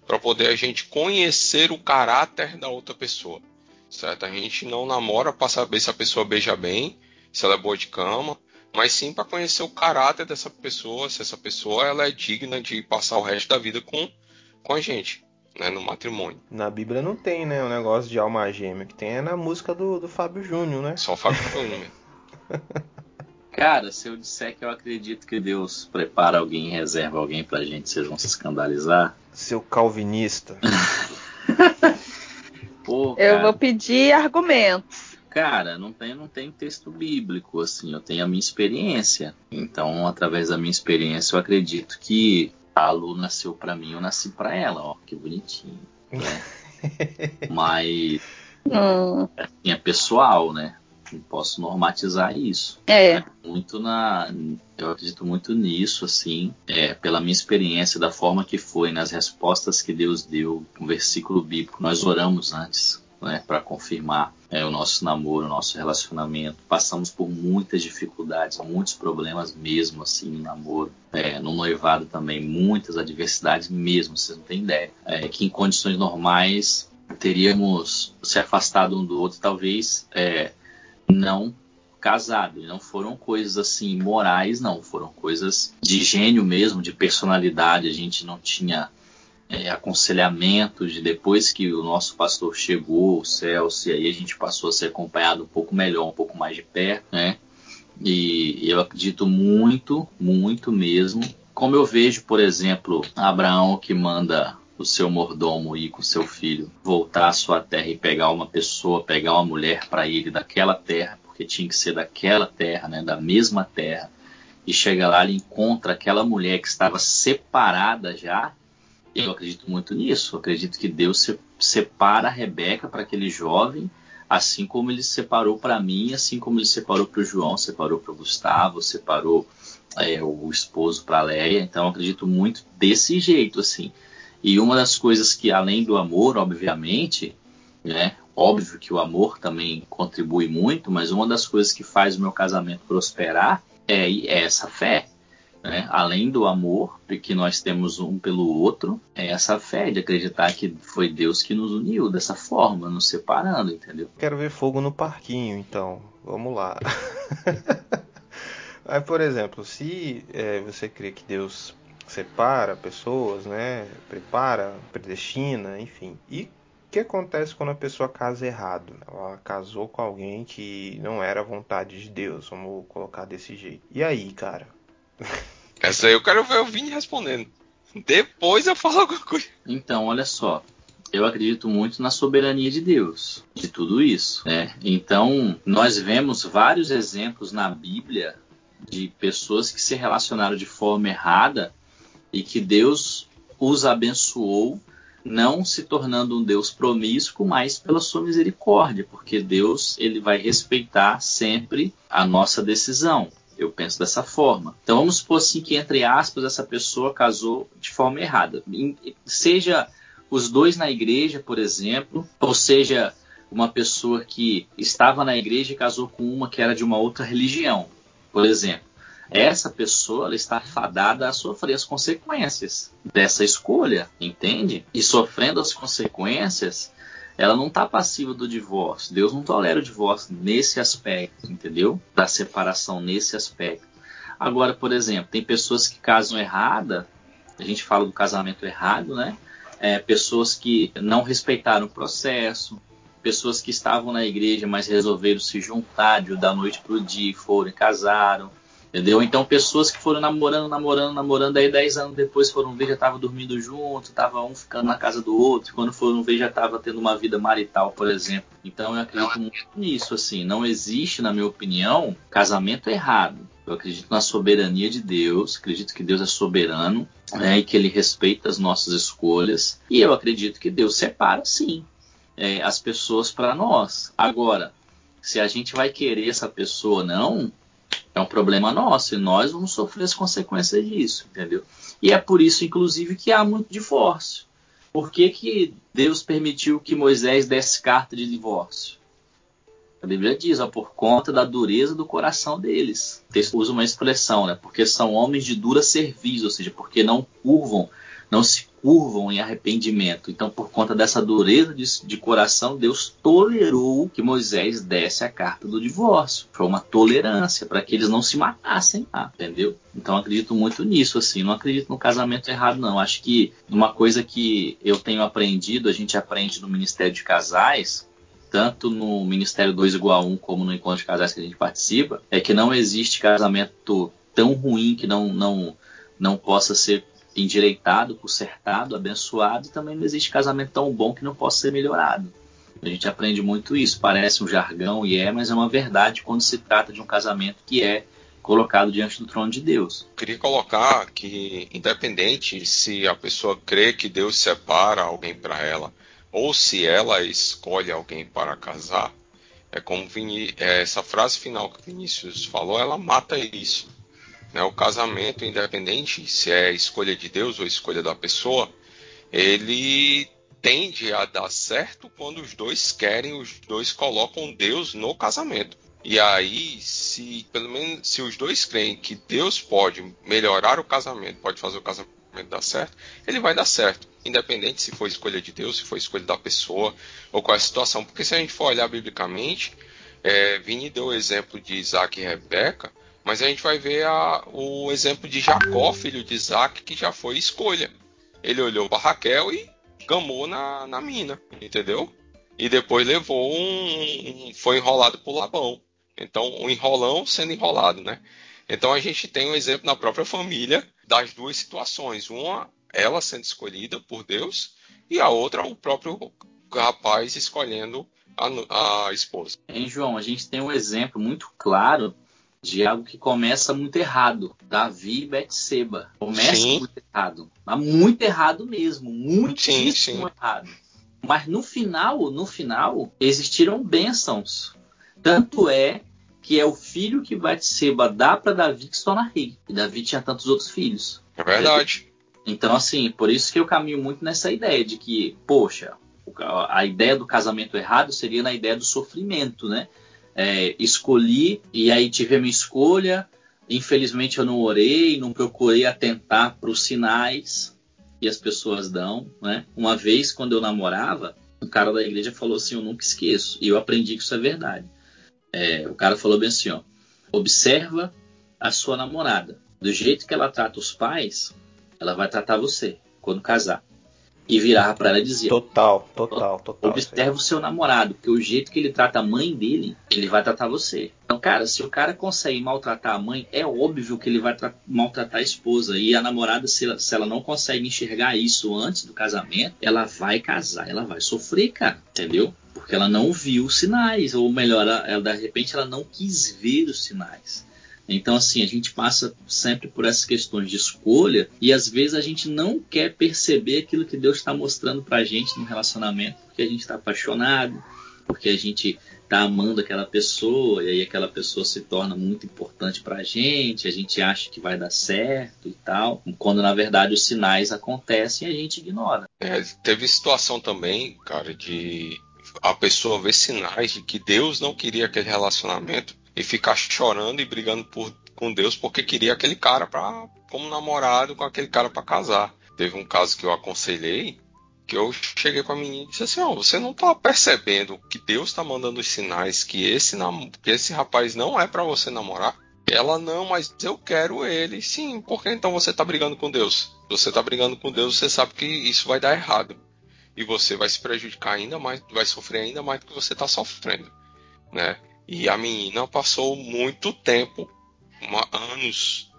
para poder a gente conhecer o caráter da outra pessoa, certo? A gente não namora para saber se a pessoa beija bem, se ela é boa de cama, mas sim para conhecer o caráter dessa pessoa, se essa pessoa ela é digna de passar o resto da vida com, com a gente né, no matrimônio. Na Bíblia não tem, né, o negócio de alma gêmea, que tem é na música do, do Fábio Júnior, né? Só o Fábio Júnior. Cara, se eu disser que eu acredito que Deus prepara alguém, reserva alguém pra gente, vocês vão se escandalizar? Seu calvinista. Pô, Eu vou pedir argumentos. cara, não tem, não tem texto bíblico, assim, eu tenho a minha experiência. Então, através da minha experiência, eu acredito que a Lu nasceu pra mim, eu nasci pra ela, ó, que bonitinho. Né? Mas Hum. Assim, é pessoal, né? Não posso normatizar isso. É. Muito na. Eu acredito muito nisso, assim, é, pela minha experiência, da forma que foi, nas respostas que Deus deu, um versículo bíblico. Nós oramos antes, né, para confirmar é, o nosso namoro, o nosso relacionamento. Passamos por muitas dificuldades, muitos problemas mesmo, assim, no namoro. É, no noivado também, muitas adversidades mesmo, vocês não têm ideia. É, que em condições normais teríamos se afastado um do outro, talvez é, não casado. Não foram coisas assim morais, não. Foram coisas de gênio mesmo, de personalidade. A gente não tinha é, aconselhamento de depois que o nosso pastor chegou, o Celso, e aí a gente passou a ser acompanhado um pouco melhor, um pouco mais de perto, né? E eu acredito muito, muito mesmo. Como eu vejo, por exemplo, Abraão que manda o seu mordomo ir com seu filho voltar à sua terra e pegar uma pessoa, pegar uma mulher para ele daquela terra, porque tinha que ser daquela terra, né, da mesma terra. E chega lá, ele encontra aquela mulher que estava separada já. Eu acredito muito nisso. Eu acredito que Deus separa a Rebeca para aquele jovem, assim como ele separou para mim, assim como ele separou para o João, separou para o Gustavo, separou é, o esposo para a Leia. Então eu acredito muito desse jeito, assim. E uma das coisas que, além do amor, obviamente, né? Óbvio que o amor também contribui muito, mas uma das coisas que faz o meu casamento prosperar é, é essa fé. Né? Além do amor que nós temos um pelo outro, é essa fé de acreditar que foi Deus que nos uniu dessa forma, nos separando, entendeu? Quero ver fogo no parquinho, então. Vamos lá. Aí, por exemplo, se é, você crê que Deus separa pessoas, né? Prepara, predestina, enfim. E o que acontece quando a pessoa casa errado? Ela casou com alguém que não era vontade de Deus, vamos colocar desse jeito. E aí, cara? Essa aí eu quero ver o Vini respondendo. Depois eu falo alguma coisa. Então, olha só. Eu acredito muito na soberania de Deus, de tudo isso. Né? Então, nós vemos vários exemplos na Bíblia de pessoas que se relacionaram de forma errada e que Deus os abençoou, não se tornando um Deus promíscuo, mas pela sua misericórdia, porque Deus ele vai respeitar sempre a nossa decisão. Eu penso dessa forma. Então vamos supor assim que entre aspas essa pessoa casou de forma errada, seja os dois na igreja, por exemplo, ou seja uma pessoa que estava na igreja e casou com uma que era de uma outra religião, por exemplo essa pessoa está fadada a sofrer as consequências dessa escolha, entende? E sofrendo as consequências, ela não está passiva do divórcio. Deus não tolera o divórcio nesse aspecto, entendeu? Da separação nesse aspecto. Agora, por exemplo, tem pessoas que casam errada, a gente fala do casamento errado, né? É, pessoas que não respeitaram o processo, pessoas que estavam na igreja, mas resolveram se juntar de, da noite para o dia foram e casaram. Entendeu? Então, pessoas que foram namorando, namorando, namorando, aí 10 anos depois foram ver, já tava dormindo junto, tava um ficando na casa do outro, quando foram ver, já tava tendo uma vida marital, por exemplo. Então, eu acredito muito nisso, assim. Não existe, na minha opinião, casamento errado. Eu acredito na soberania de Deus, acredito que Deus é soberano né, e que Ele respeita as nossas escolhas. E eu acredito que Deus separa, sim, é, as pessoas para nós. Agora, se a gente vai querer essa pessoa ou não, é um problema nosso e nós vamos sofrer as consequências disso, entendeu? E é por isso, inclusive, que há muito divórcio. Por que, que Deus permitiu que Moisés desse carta de divórcio? A Bíblia diz, ó, por conta da dureza do coração deles. O texto usa uma expressão, né? Porque são homens de dura serviço, ou seja, porque não curvam não se curvam em arrependimento. Então, por conta dessa dureza de, de, coração, Deus tolerou que Moisés desse a carta do divórcio. Foi uma tolerância para que eles não se matassem lá, entendeu? Então, acredito muito nisso, assim. Não acredito no casamento errado, não. Acho que uma coisa que eu tenho aprendido, a gente aprende no Ministério de Casais, tanto no Ministério 2 igual a 1 como no Encontro de Casais que a gente participa, é que não existe casamento tão ruim que não, não, não possa ser endireitado, consertado, abençoado, também não existe casamento tão bom que não possa ser melhorado. A gente aprende muito isso. Parece um jargão e é, mas é uma verdade quando se trata de um casamento que é colocado diante do trono de Deus. Queria colocar que, independente se a pessoa crê que Deus separa alguém para ela ou se ela escolhe alguém para casar, é como é, essa frase final que Vinícius falou, ela mata isso. Né? O casamento, independente se é escolha de Deus ou escolha da pessoa, ele tende a dar certo quando os dois querem, os dois colocam Deus no casamento. E aí, se pelo menos se os dois creem que Deus pode melhorar o casamento, pode fazer o casamento dar certo, ele vai dar certo, independente se for escolha de Deus, se for escolha da pessoa ou qual é a situação. Porque se a gente for olhar biblicamente, é, Vini deu o exemplo de Isaac e Rebeca, mas a gente vai ver a, o exemplo de Jacó, filho de Isaac, que já foi escolha. Ele olhou para Raquel e gamou na, na mina, entendeu? E depois levou um, foi enrolado por Labão. Então, um enrolão sendo enrolado, né? Então a gente tem um exemplo na própria família das duas situações. Uma, ela sendo escolhida por Deus, e a outra, o próprio rapaz escolhendo a, a esposa. Em João, a gente tem um exemplo muito claro de algo que começa muito errado. Davi e Betseba. Começa sim. muito errado. Mas muito errado mesmo. Muitíssimo sim, sim. errado. Mas no final, no final, existiram bênçãos. Tanto é que é o filho que Betseba dá para Davi que se torna rei. E Davi tinha tantos outros filhos. É verdade. Então, assim, por isso que eu caminho muito nessa ideia de que, poxa, a ideia do casamento errado seria na ideia do sofrimento, né? É, escolhi e aí tive a minha escolha. Infelizmente eu não orei, não procurei atentar para os sinais que as pessoas dão. Né? Uma vez, quando eu namorava, um cara da igreja falou assim: Eu nunca esqueço. E eu aprendi que isso é verdade. É, o cara falou bem assim: ó, Observa a sua namorada. Do jeito que ela trata os pais, ela vai tratar você quando casar e virava para ela dizia: Total, total, total. Observe o seu namorado, porque o jeito que ele trata a mãe dele, ele vai tratar você. Então, cara, se o cara consegue maltratar a mãe, é óbvio que ele vai maltratar a esposa. E a namorada, se ela, se ela não consegue enxergar isso antes do casamento, ela vai casar, ela vai sofrer, cara, entendeu? Porque ela não viu os sinais, ou melhor, ela, de repente ela não quis ver os sinais. Então, assim, a gente passa sempre por essas questões de escolha e às vezes a gente não quer perceber aquilo que Deus está mostrando para a gente no relacionamento, porque a gente está apaixonado, porque a gente está amando aquela pessoa e aí aquela pessoa se torna muito importante para a gente, a gente acha que vai dar certo e tal, quando na verdade os sinais acontecem e a gente ignora. É, teve situação também, cara, de a pessoa ver sinais de que Deus não queria aquele relacionamento e ficar chorando e brigando por, com Deus porque queria aquele cara para como namorado com aquele cara para casar. Teve um caso que eu aconselhei que eu cheguei com a menina e disse assim: oh, você não tá percebendo que Deus está mandando os sinais que esse, que esse rapaz não é para você namorar? Ela não, mas eu quero ele. Sim, por que então você tá brigando com Deus? Você tá brigando com Deus, você sabe que isso vai dar errado. E você vai se prejudicar ainda mais, vai sofrer ainda mais do que você está sofrendo, né? E a menina passou muito tempo, uma, anos,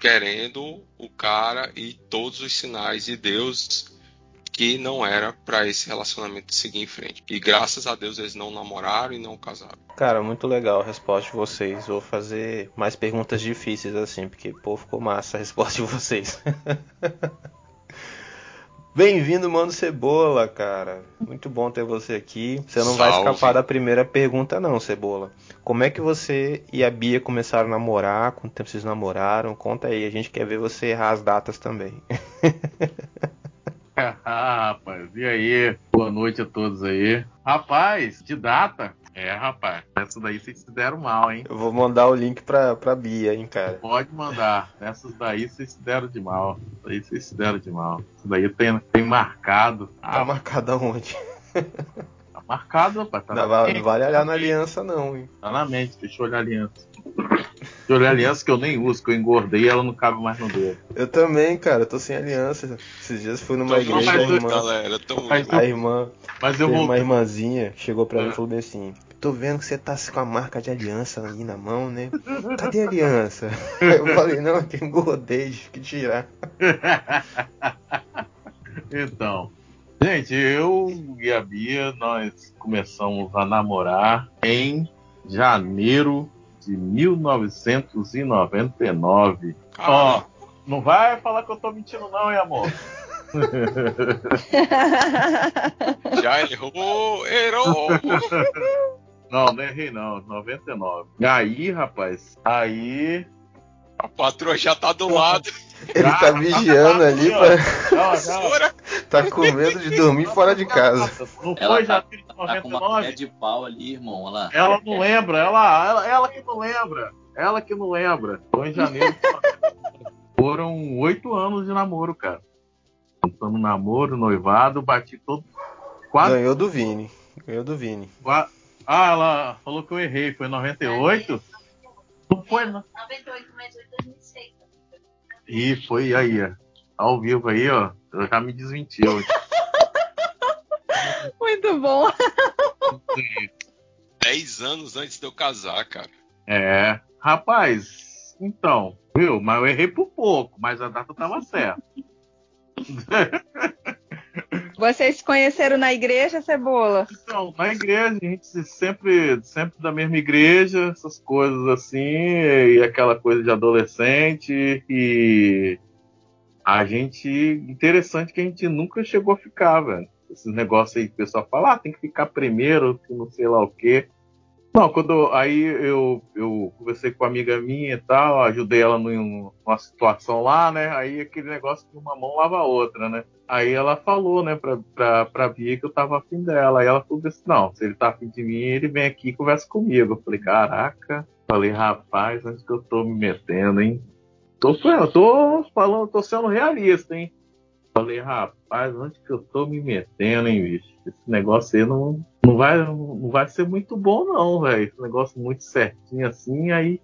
querendo o cara e todos os sinais de Deus que não era para esse relacionamento seguir em frente. E graças a Deus eles não namoraram e não casaram. Cara, muito legal a resposta de vocês. Vou fazer mais perguntas difíceis assim, porque pô, ficou massa a resposta de vocês. Bem-vindo, Mano Cebola, cara. Muito bom ter você aqui. Você não Salve. vai escapar da primeira pergunta, não, Cebola. Como é que você e a Bia começaram a namorar? Quanto tempo vocês namoraram? Conta aí, a gente quer ver você errar as datas também. ah, rapaz, e aí? Boa noite a todos aí. Rapaz, de data, é, rapaz, essa daí vocês se deram mal, hein? Eu vou mandar o link pra, pra Bia, hein, cara. Pode mandar. Essas daí vocês se deram de mal. Daí vocês se deram de mal. Isso daí tem, tem marcado. Tá ah, marcado aonde? Tá marcado, rapaz. Tá não, não vale olhar na aliança, não, hein? Tá na mente, deixa eu olhar a aliança. Deixa eu olhar a aliança que eu nem uso, que eu engordei e ela não cabe mais no dedo. Eu também, cara, eu tô sem aliança. Esses dias fui numa tô igreja, a irmã, galera, tô a irmã, mas eu vou... uma irmãzinha chegou pra mim e falou bem assim: tô vendo que você tá com a marca de aliança aí na mão, né? Cadê a aliança? Eu falei, não, que engordei, tive que tirar. Então, gente, eu e a Bia, nós começamos a namorar em janeiro de 1999. Ó, não vai falar que eu tô mentindo não, hein, amor? Já errou, errou. Não, não errei não, 99. E aí, rapaz, aí A patroa já tá do lado. Ele tá vigiando ali, pra... Tá com medo de dormir fora de casa. Não Ela foi tá, já de tá com uma 99? colher de pau ali, irmão. Lá. Ela não lembra, ela, ela, ela que não lembra. Ela que não lembra. Foi em janeiro. Foram oito anos de namoro, cara. Contando namoro, noivado, bati todo. Quase. Ganhou do Vini. Ganhou do Vini. qua- Ah, ela falou que eu errei. Foi em 98? Não foi, não. 98 mais 8, 2006. Ih, foi aí, ó. Ao vivo aí, ó. Eu já me desmentiu. Muito bom. 10 anos antes de eu casar, cara. É. Rapaz, então, viu? Mas eu errei por pouco, mas a data tava certa. Vocês se conheceram na igreja, Cebola? Então, na igreja, a gente sempre, sempre da mesma igreja, essas coisas assim, e aquela coisa de adolescente, e a gente. Interessante que a gente nunca chegou a ficar, velho. Esses negócios aí que o pessoal fala, ah, tem que ficar primeiro, que não sei lá o quê. Não, quando aí eu, eu conversei com uma amiga minha e tal, ajudei ela num- numa situação lá, né? Aí aquele negócio que uma mão lava a outra, né? Aí ela falou, né, pra, pra, pra Bia que eu tava afim dela. Aí ela falou assim, não, se ele tá afim de mim, ele vem aqui e conversa comigo. Eu falei, caraca. Falei, rapaz, onde que eu tô me metendo, hein? Tô, tô falando, tô sendo realista, hein? Falei, rapaz, onde que eu tô me metendo, hein, bicho? Esse negócio aí não, não, vai, não vai ser muito bom, não, velho. Esse negócio muito certinho assim. Aí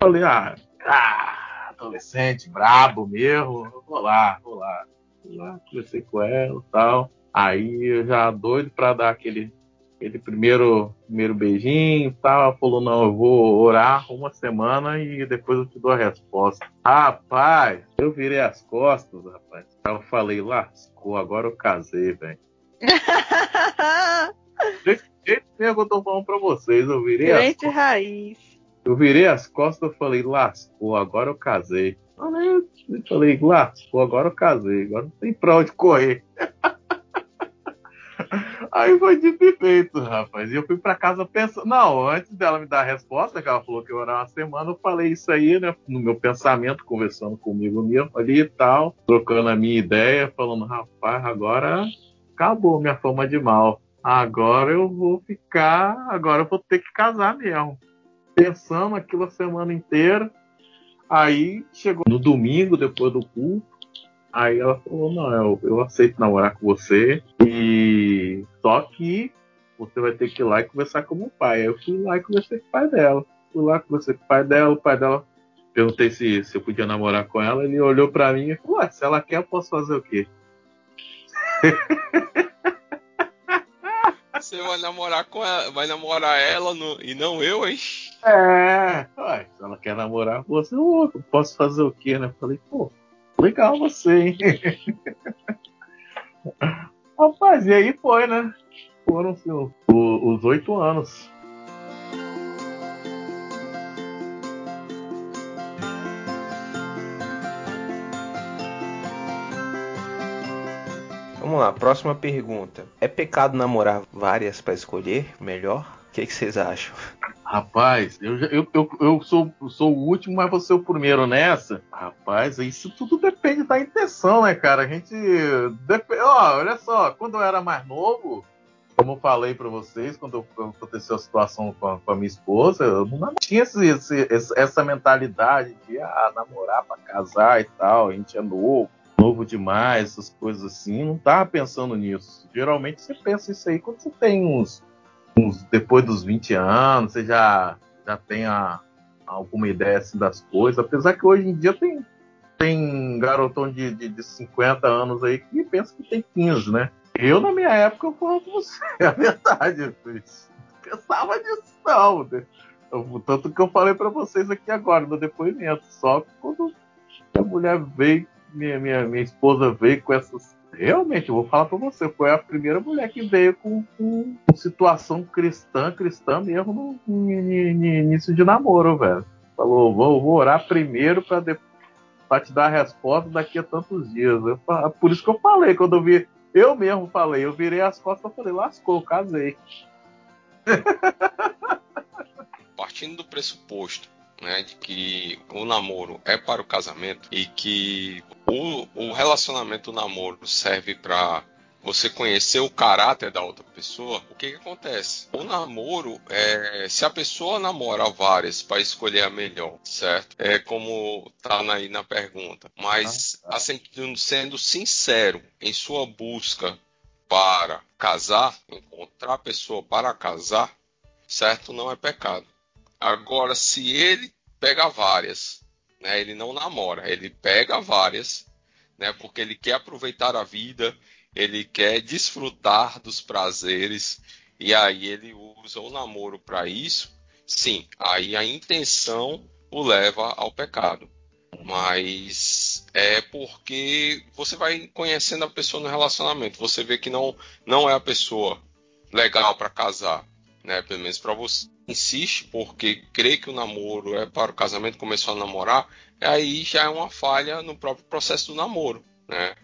falei, ah, ah, adolescente, brabo mesmo. Vou lá, vou lá. Lá, conversei com ela e tal. Aí eu já doido pra dar aquele, aquele primeiro, primeiro beijinho e tal. Ela falou, não, eu vou orar uma semana e depois eu te dou a resposta. Rapaz, eu virei as costas, rapaz. Eu falei, lascou, agora eu casei, velho. Desse jeito mesmo eu tô falando pra vocês, eu virei as Crente raiz. eu virei as costas e falei, lascou, agora eu casei. Falei, eu falei, lascou, agora eu casei, agora não tem pra onde correr. Aí foi dito e feito, rapaz. E eu fui pra casa pensando. Não, antes dela me dar a resposta, que ela falou que ia orar uma semana, eu falei isso aí, né? No meu pensamento, conversando comigo mesmo ali e tal, trocando a minha ideia, falando, rapaz, agora acabou minha fama de mal. Agora eu vou ficar. Agora eu vou ter que casar mesmo pensando aquilo a semana inteira. Aí chegou no domingo, depois do culto. Aí ela falou: Não, eu, eu aceito namorar com você. E só que você vai ter que ir lá e conversar com o pai. Aí eu fui lá e conversei com o pai dela. Fui lá, conversei com o pai dela. O pai dela perguntei se, se eu podia namorar com ela. Ele olhou pra mim e falou: se ela quer, eu posso fazer o quê? Você vai namorar com ela, vai namorar ela no- e não eu, hein? É, ué, se ela quer namorar com você, eu posso fazer o quê, né? Falei, pô, legal você, hein? Rapaz, e aí foi, né? Foram assim, os oito anos. Vamos lá, próxima pergunta. É pecado namorar várias pra escolher melhor? O que, que vocês acham? Rapaz, eu, eu, eu, eu sou, sou o último, mas vou ser o primeiro nessa. Rapaz, isso tudo depende da intenção, né, cara? A gente. dep- Ó, olha só, quando eu era mais novo, como eu falei pra vocês, quando aconteceu a situação com a, com a minha esposa, eu não tinha esse- esse- essa mentalidade de ah, namorar pra casar e tal. A gente é novo, novo demais, essas coisas assim. Não tava pensando nisso. Geralmente você pensa isso aí quando você tem uns uns- depois dos 20 anos, você já, já tem a- alguma ideia assim, das coisas. Apesar que hoje em dia tem, tem garotão de, de, de 50 anos aí que pensa que tem 15, né? Eu, na minha época, eu falo com você, é a verdade. Eu pensava nisso, não. né? Tanto que eu falei pra vocês aqui agora, no depoimento. Só quando a mulher veio, minha, minha, minha esposa veio com essas. Realmente, eu vou falar pra você, foi a primeira mulher que veio com, com, situação cristã, cristã mesmo no, no- no- início de namoro, velho. Falou, vou, vou orar primeiro depois. para te dar a resposta daqui a tantos dias. Eu, por isso que eu falei, quando eu vi, eu mesmo falei, eu virei as costas e falei, lascou, casei. Partindo do pressuposto né, de que o namoro é para o casamento e que o, o relacionamento, o namoro, serve para você conhecer o caráter da outra pessoa, o que, que acontece? O namoro, é, se a pessoa namora várias para escolher a melhor, certo? É como tá aí na pergunta. Mas assim, sendo sincero em sua busca para casar, encontrar a pessoa para casar, certo? Não é pecado. Agora, se ele pega várias, né? Ele não namora, ele pega várias, né? Porque ele quer aproveitar a vida, ele quer desfrutar dos prazeres e aí ele usa o namoro para isso, sim, aí a intenção o leva ao pecado. Mas é porque você vai conhecendo a pessoa no relacionamento, você vê que não não é a pessoa legal para casar, né? Pelo menos para você insiste porque crê que o namoro é para o casamento, começou a namorar, aí já é uma falha no próprio processo do namoro, né?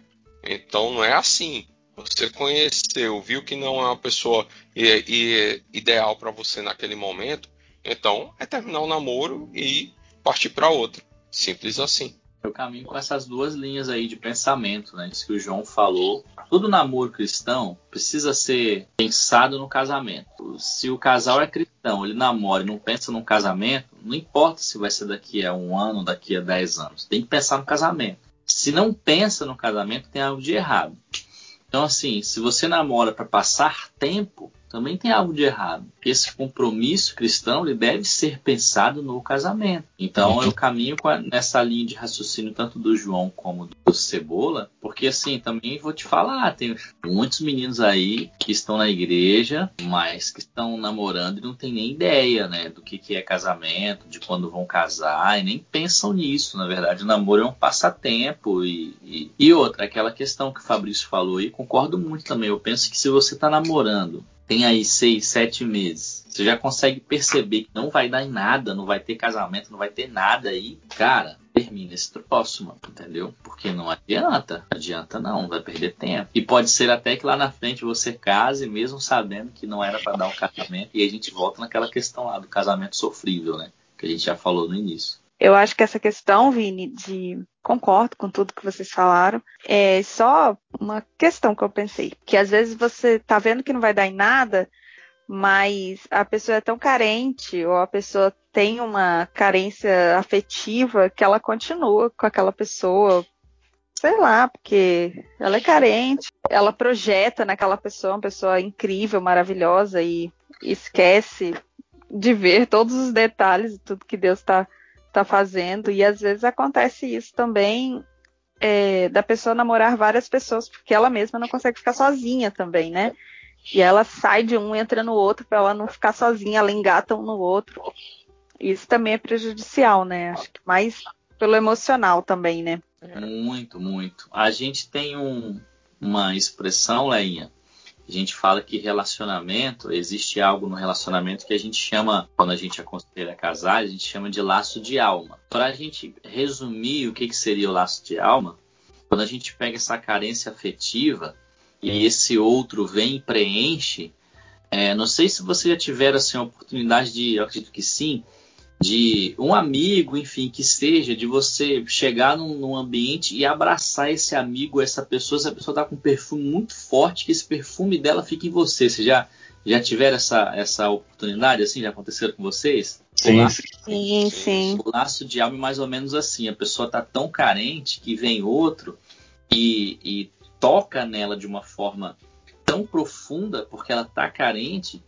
Então não é assim. Você conheceu, viu que não é uma pessoa ideal para você naquele momento, então é terminar o namoro e partir para outra. Simples assim. Eu caminho com essas duas linhas aí de pensamento, né? Isso que o João falou. Todo namoro cristão precisa ser pensado no casamento. Se o casal é cristão, ele namora e não pensa no casamento, não importa se vai ser daqui a um ano, daqui a dez anos. Tem que pensar no casamento. Se não pensa no casamento, tem algo de errado. Então, assim, se você namora para passar tempo, também tem algo de errado. Esse compromisso cristão ele deve ser pensado no casamento. Então eu caminho a, nessa linha de raciocínio tanto do João como do Cebola, porque assim, também vou te falar, tem muitos meninos aí que estão na igreja, mas que estão namorando e não tem nem ideia, né, do que, que é casamento, de quando vão casar, e nem pensam nisso. Na verdade, o namoro é um passatempo e, e, e outra, aquela questão que o Fabrício falou e concordo muito também. Eu penso que se você está namorando tem aí seis, sete meses, você já consegue perceber que não vai dar em nada, não vai ter casamento, não vai ter nada aí, cara, termina esse troço, mano, entendeu? Porque não adianta, adianta não, vai perder tempo. E pode ser até que lá na frente você case, mesmo sabendo que não era para dar um casamento, e a gente volta naquela questão lá do casamento sofrível, né? Que a gente já falou no início. Eu acho que essa questão, Vini, de concordo com tudo que vocês falaram. É só uma questão que eu pensei, que às vezes você tá vendo que não vai dar em nada, mas a pessoa é tão carente ou a pessoa tem uma carência afetiva que ela continua com aquela pessoa, sei lá, porque ela é carente, ela projeta naquela pessoa uma pessoa incrível, maravilhosa e esquece de ver todos os detalhes e tudo que Deus está tá fazendo. E às vezes acontece isso também é, da pessoa namorar várias pessoas, porque ela mesma não consegue ficar sozinha também, né? E ela sai de um, entra no outro, para ela não ficar sozinha, ela engata um no outro. Isso também é prejudicial, né? Acho que mais pelo emocional também, né? Muito, muito. A gente tem um, uma expressão, Leinha, a gente fala que relacionamento, existe algo no relacionamento que a gente chama, quando a gente aconselha casar, a gente chama de laço de alma. Para a gente resumir o que, que seria o laço de alma, quando a gente pega essa carência afetiva e esse outro vem e preenche, é, não sei se você já tiver assim, a oportunidade de, eu acredito que sim, de um amigo, enfim, que seja, de você chegar num, num, ambiente e abraçar esse amigo, essa pessoa, essa pessoa está com um perfume muito forte, que esse perfume dela fique em você. Você já, já tiveram essa, essa oportunidade, assim, já aconteceu com vocês? Sim, sim, sim. O laço de alma é mais ou menos assim, a pessoa está tão carente que vem outro e, e toca nela de uma forma tão profunda, porque ela está carente,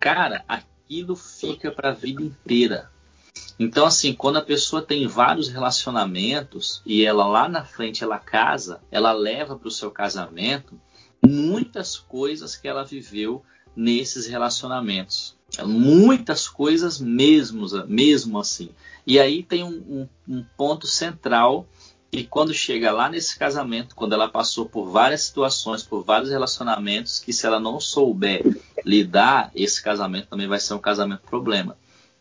cara, aquilo fica para a vida inteira então, assim, quando a pessoa tem vários relacionamentos e ela lá na frente ela casa, ela leva para o seu casamento muitas coisas que ela viveu nesses relacionamentos. Muitas coisas mesmo, mesmo assim. E aí tem um, um, um ponto central e quando chega lá nesse casamento, quando ela passou por várias situações, por vários relacionamentos, que se ela não souber lidar, esse casamento também vai ser um casamento problema,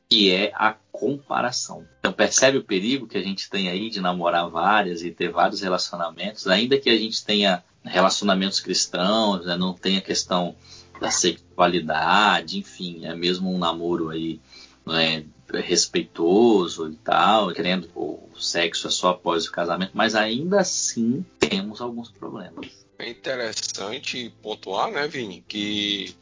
que é a comparação. Então percebe o perigo que a gente tem aí de namorar várias e ter vários relacionamentos, ainda que a gente tenha relacionamentos cristãos, né, não tenha questão da sexualidade, enfim, é mesmo um namoro aí é, respeitoso e tal, querendo o sexo é só após o casamento, mas ainda assim temos alguns problemas. É interessante pontuar, né, Vini, que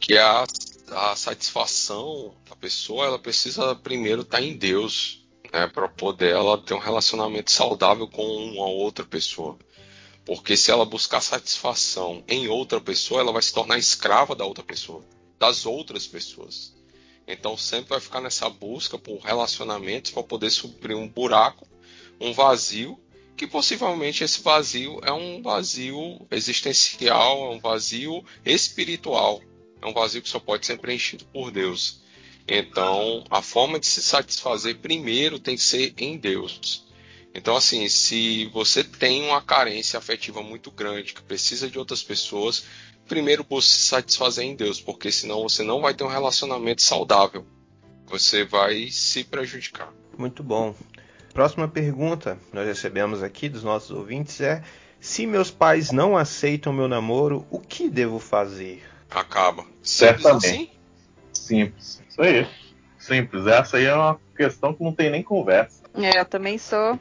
que a, a satisfação da pessoa, ela precisa primeiro estar em Deus, né, para poder ela ter um relacionamento saudável com uma outra pessoa. Porque se ela buscar satisfação em outra pessoa, ela vai se tornar escrava da outra pessoa, das outras pessoas. Então sempre vai ficar nessa busca por relacionamentos para poder suprir um buraco, um vazio, que possivelmente esse vazio é um vazio existencial, é um vazio espiritual, é um vazio que só pode ser preenchido por Deus. Então, a forma de se satisfazer primeiro tem que ser em Deus. Então, assim, se você tem uma carência afetiva muito grande, que precisa de outras pessoas, primeiro busque se satisfazer em Deus, porque senão você não vai ter um relacionamento saudável. Você vai se prejudicar. Muito bom. Próxima pergunta nós recebemos aqui dos nossos ouvintes é: se meus pais não aceitam meu namoro, o que devo fazer? Acaba. Simples Certamente. assim? Simples. Isso aí. Simples. Essa aí é uma questão que não tem nem conversa. É, eu também sou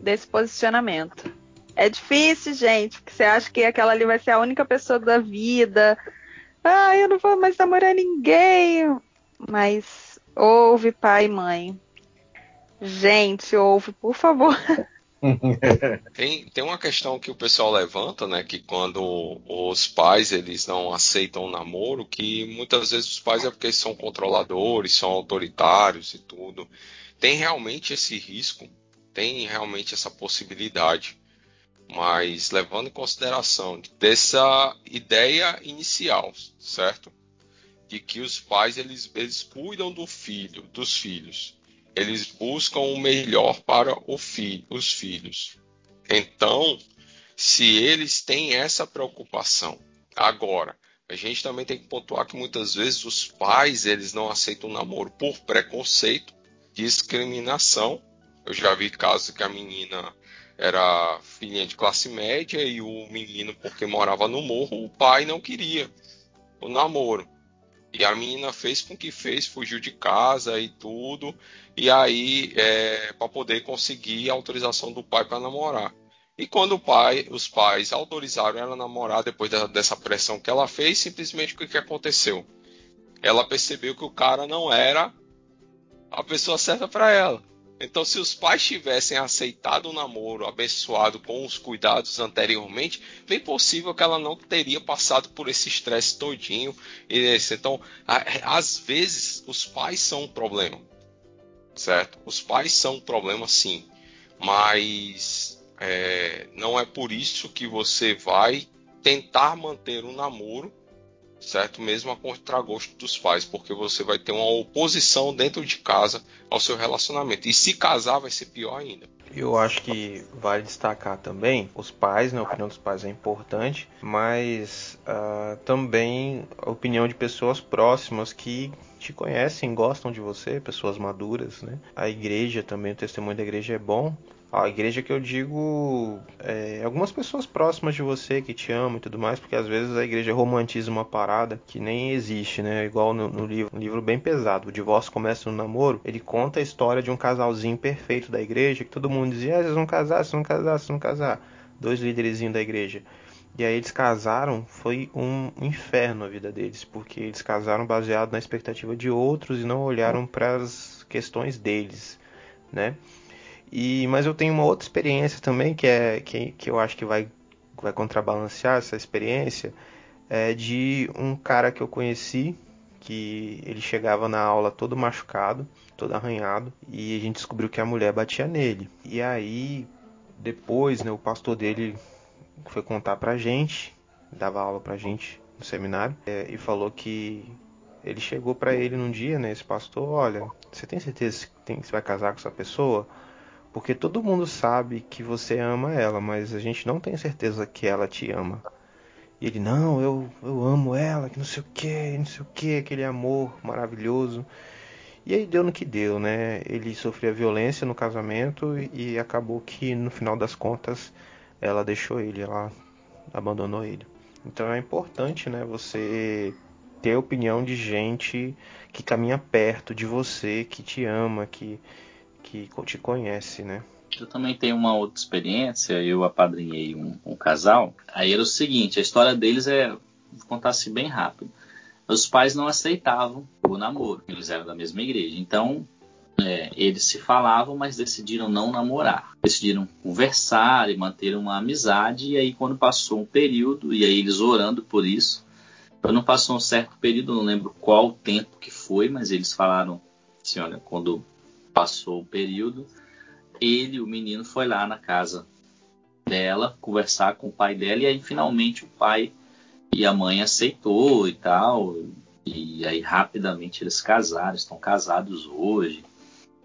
desse posicionamento. É difícil, gente, porque você acha que aquela ali vai ser a única pessoa da vida. Ah, eu não vou mais namorar ninguém. Mas ouve, pai e mãe. Gente, ouve, por favor. tem, tem uma questão que o pessoal levanta, né? Que quando os pais eles não aceitam o namoro, que muitas vezes os pais é porque são controladores, são autoritários e tudo. Tem realmente esse risco tem realmente essa possibilidade, mas levando em consideração dessa ideia inicial, certo? De que os pais eles, eles cuidam do filho, dos filhos, eles buscam o melhor para o filho, os filhos. Então, se eles têm essa preocupação, agora a gente também tem que pontuar que muitas vezes os pais eles não aceitam o namoro por preconceito, discriminação eu já vi casos que a menina era filhinha de classe média e o menino, porque morava no morro, o pai não queria o namoro. E a menina fez com que fez, fugiu de casa e tudo, e aí é, para poder conseguir a autorização do pai para namorar. E quando o pai, os pais autorizaram ela a namorar depois da, dessa pressão que ela fez, simplesmente o que, que aconteceu? Ela percebeu que o cara não era a pessoa certa para ela. Então, se os pais tivessem aceitado o namoro abençoado com os cuidados anteriormente, bem possível que ela não teria passado por esse estresse todinho. Então, às vezes, os pais são um problema, certo? Os pais são um problema, sim, mas é, não é por isso que você vai tentar manter um namoro certo? Mesmo a contragosto dos pais, porque você vai ter uma oposição dentro de casa ao seu relacionamento. E se casar, vai ser pior ainda. Eu acho que vale destacar também os pais, né? a opinião dos pais é importante, mas uh, também a opinião de pessoas próximas que te conhecem, gostam de você, pessoas maduras, né? A igreja também, o testemunho da igreja é bom, a igreja que eu digo é, algumas pessoas próximas de você que te amam e tudo mais, porque às vezes a igreja romantiza uma parada que nem existe, né? Igual no, no livro, um livro bem pesado, O Divórcio Começa no Namoro, ele conta a história de um casalzinho perfeito da igreja, que todo mundo dizia, ah, vocês vão casar, vocês vão casar, vocês vão casar. Dois líderezinhos da igreja. E aí eles casaram, foi um inferno a vida deles, porque eles casaram baseado na expectativa de outros e não olharam para as questões deles, né? E, mas eu tenho uma outra experiência também que é que, que eu acho que vai, vai contrabalancear essa experiência é de um cara que eu conheci que ele chegava na aula todo machucado, todo arranhado e a gente descobriu que a mulher batia nele. E aí depois, né, o pastor dele foi contar pra gente, dava aula pra gente no seminário é, e falou que ele chegou para ele num dia, né, esse pastor, olha, você tem certeza que, tem, que você vai casar com essa pessoa? Porque todo mundo sabe que você ama ela, mas a gente não tem certeza que ela te ama. E ele, não, eu, eu amo ela, que não sei o que, não sei o que, aquele amor maravilhoso. E aí deu no que deu, né? Ele sofria violência no casamento e acabou que no final das contas ela deixou ele, ela abandonou ele. Então é importante, né, você ter a opinião de gente que caminha perto de você, que te ama, que, que te conhece, né? Eu também tenho uma outra experiência, eu apadrinhei um, um casal. Aí era o seguinte, a história deles é, vou contar assim bem rápido. Os pais não aceitavam o namoro, eles eram da mesma igreja. Então, é, eles se falavam, mas decidiram não namorar. Decidiram conversar e manter uma amizade. E aí, quando passou um período, e aí eles orando por isso, quando passou um certo período, não lembro qual tempo que foi, mas eles falaram assim: olha, quando passou o período, ele, o menino, foi lá na casa dela conversar com o pai dela, e aí finalmente o pai e a mãe aceitou e tal. E aí rapidamente eles casaram, estão casados hoje.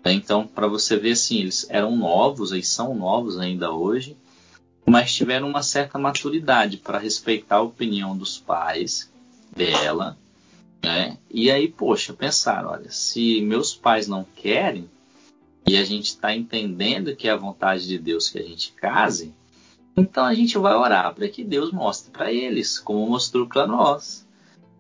Então, para você ver assim, eles eram novos e são novos ainda hoje, mas tiveram uma certa maturidade para respeitar a opinião dos pais dela, né? E aí, poxa, pensaram, olha, se meus pais não querem e a gente está entendendo que é a vontade de Deus que a gente case, então a gente vai orar para que Deus mostre para eles, como mostrou para nós.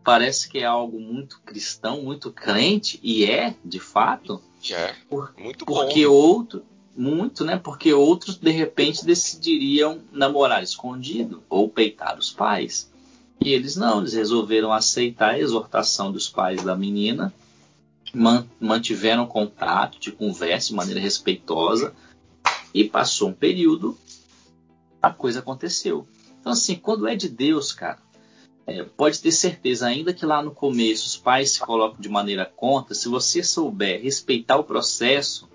Parece que é algo muito cristão, muito crente, e é, de fato. É, muito bom. Porque outro, muito, né? Porque outros de repente decidiriam namorar escondido ou peitar os pais. E eles não, eles resolveram aceitar a exortação dos pais da menina, mantiveram contato de conversa de maneira respeitosa e passou um período a coisa aconteceu. Então, assim, quando é de Deus, cara, é, pode ter certeza, ainda que lá no começo os pais se colocam de maneira contra, se você souber respeitar o processo,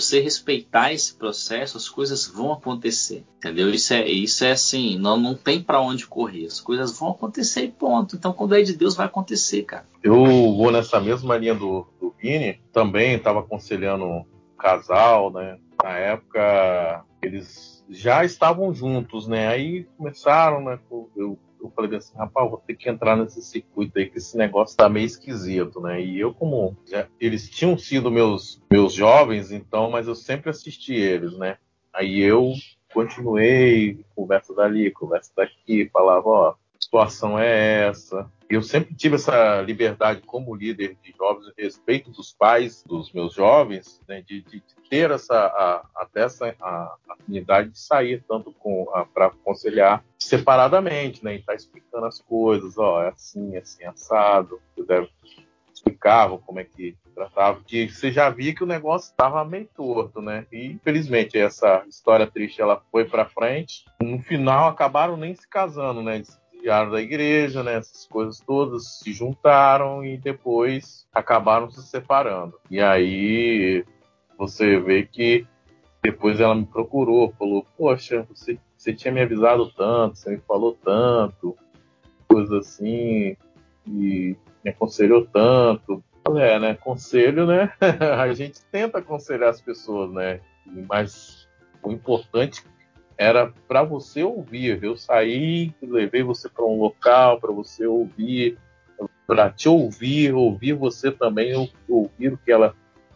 você respeitar esse processo, as coisas vão acontecer, entendeu? Isso é, isso é assim, não, não tem para onde correr, as coisas vão acontecer e ponto. Então, quando é de Deus, vai acontecer, cara. Eu vou nessa mesma linha do, do Vini, também estava aconselhando um casal, né? Na época, eles já estavam juntos, né? Aí começaram, né? Eu, eu falei assim, rapaz, vou ter que entrar nesse circuito aí, que esse negócio tá meio esquisito, né? E eu, como já, eles tinham sido meus, meus jovens, então, mas eu sempre assisti eles, né? Aí eu continuei, conversa dali, conversa daqui, falava, ó, situação é essa. Eu sempre tive essa liberdade como líder de jovens, respeito dos pais dos meus jovens, né, de, de, ter essa a, até essa a, afinidade de sair tanto para aconselhar separadamente, né, e estar tá explicando as coisas, ó, é assim, é assim assado, eu devo explicava como é que tratava, que você já via que o negócio estava meio torto, né? E infelizmente essa história triste ela foi para frente. No final acabaram nem se casando, né? Eles desviaram da igreja, né? Essas coisas todas se juntaram e depois acabaram se separando. E aí você vê que depois ela me procurou, falou: Poxa, você, você tinha me avisado tanto, você me falou tanto, coisas assim, e me aconselhou tanto. É, né? Conselho, né? a gente tenta aconselhar as pessoas, né? Mas o importante era para você ouvir. Eu saí, levei você para um local para você ouvir, para te ouvir, ouvir você também, ouvir o que ela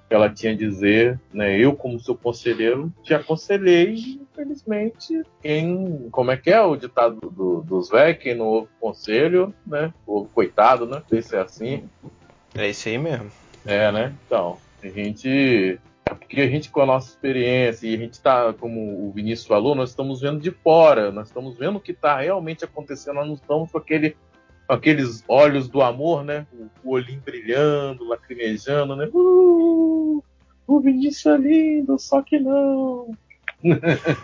ela tinha a dizer, né? Eu, como seu conselheiro, te aconselhei infelizmente, quem, como é que é o ditado do, dos velhos, quem não ouve conselho, né? O coitado, né? Não sei se é assim. É isso aí mesmo. É, né? Então, a gente porque a gente, com a nossa experiência, e a gente está, como o Vinícius falou, nós estamos vendo de fora, nós estamos vendo o que está realmente acontecendo, nós não estamos com aquele aqueles olhos do amor, né? O, o olhinho brilhando, lacrimejando, né? Uh, o Vinícius é lindo, só que não.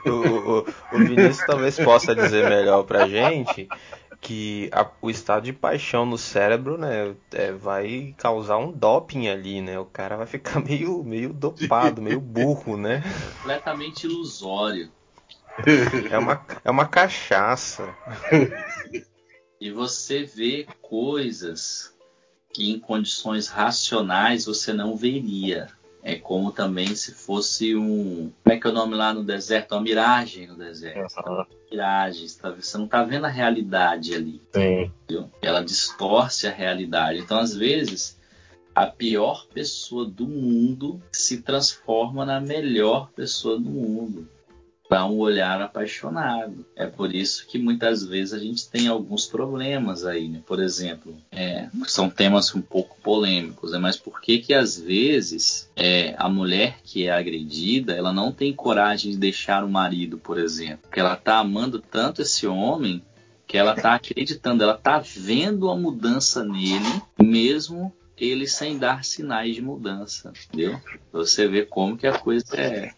o, o, o Vinícius talvez possa dizer melhor pra gente que a, o estado de paixão no cérebro, né, é, vai causar um doping ali, né? O cara vai ficar meio, meio dopado, meio burro, né? Completamente ilusório. É uma, é uma cachaça. e você vê coisas que em condições racionais você não veria. É como também se fosse um. Como é que é o nome lá no deserto? Uma miragem no deserto. Uhum. Miragem. Você não está vendo a realidade ali. Sim. Ela distorce a realidade. Então, às vezes, a pior pessoa do mundo se transforma na melhor pessoa do mundo para um olhar apaixonado. É por isso que muitas vezes a gente tem alguns problemas aí, né? Por exemplo, é, são temas um pouco polêmicos, né? mas por que que às vezes é, a mulher que é agredida, ela não tem coragem de deixar o marido, por exemplo, porque ela tá amando tanto esse homem que ela tá acreditando, ela tá vendo a mudança nele, mesmo ele sem dar sinais de mudança, entendeu? Você vê como que a coisa é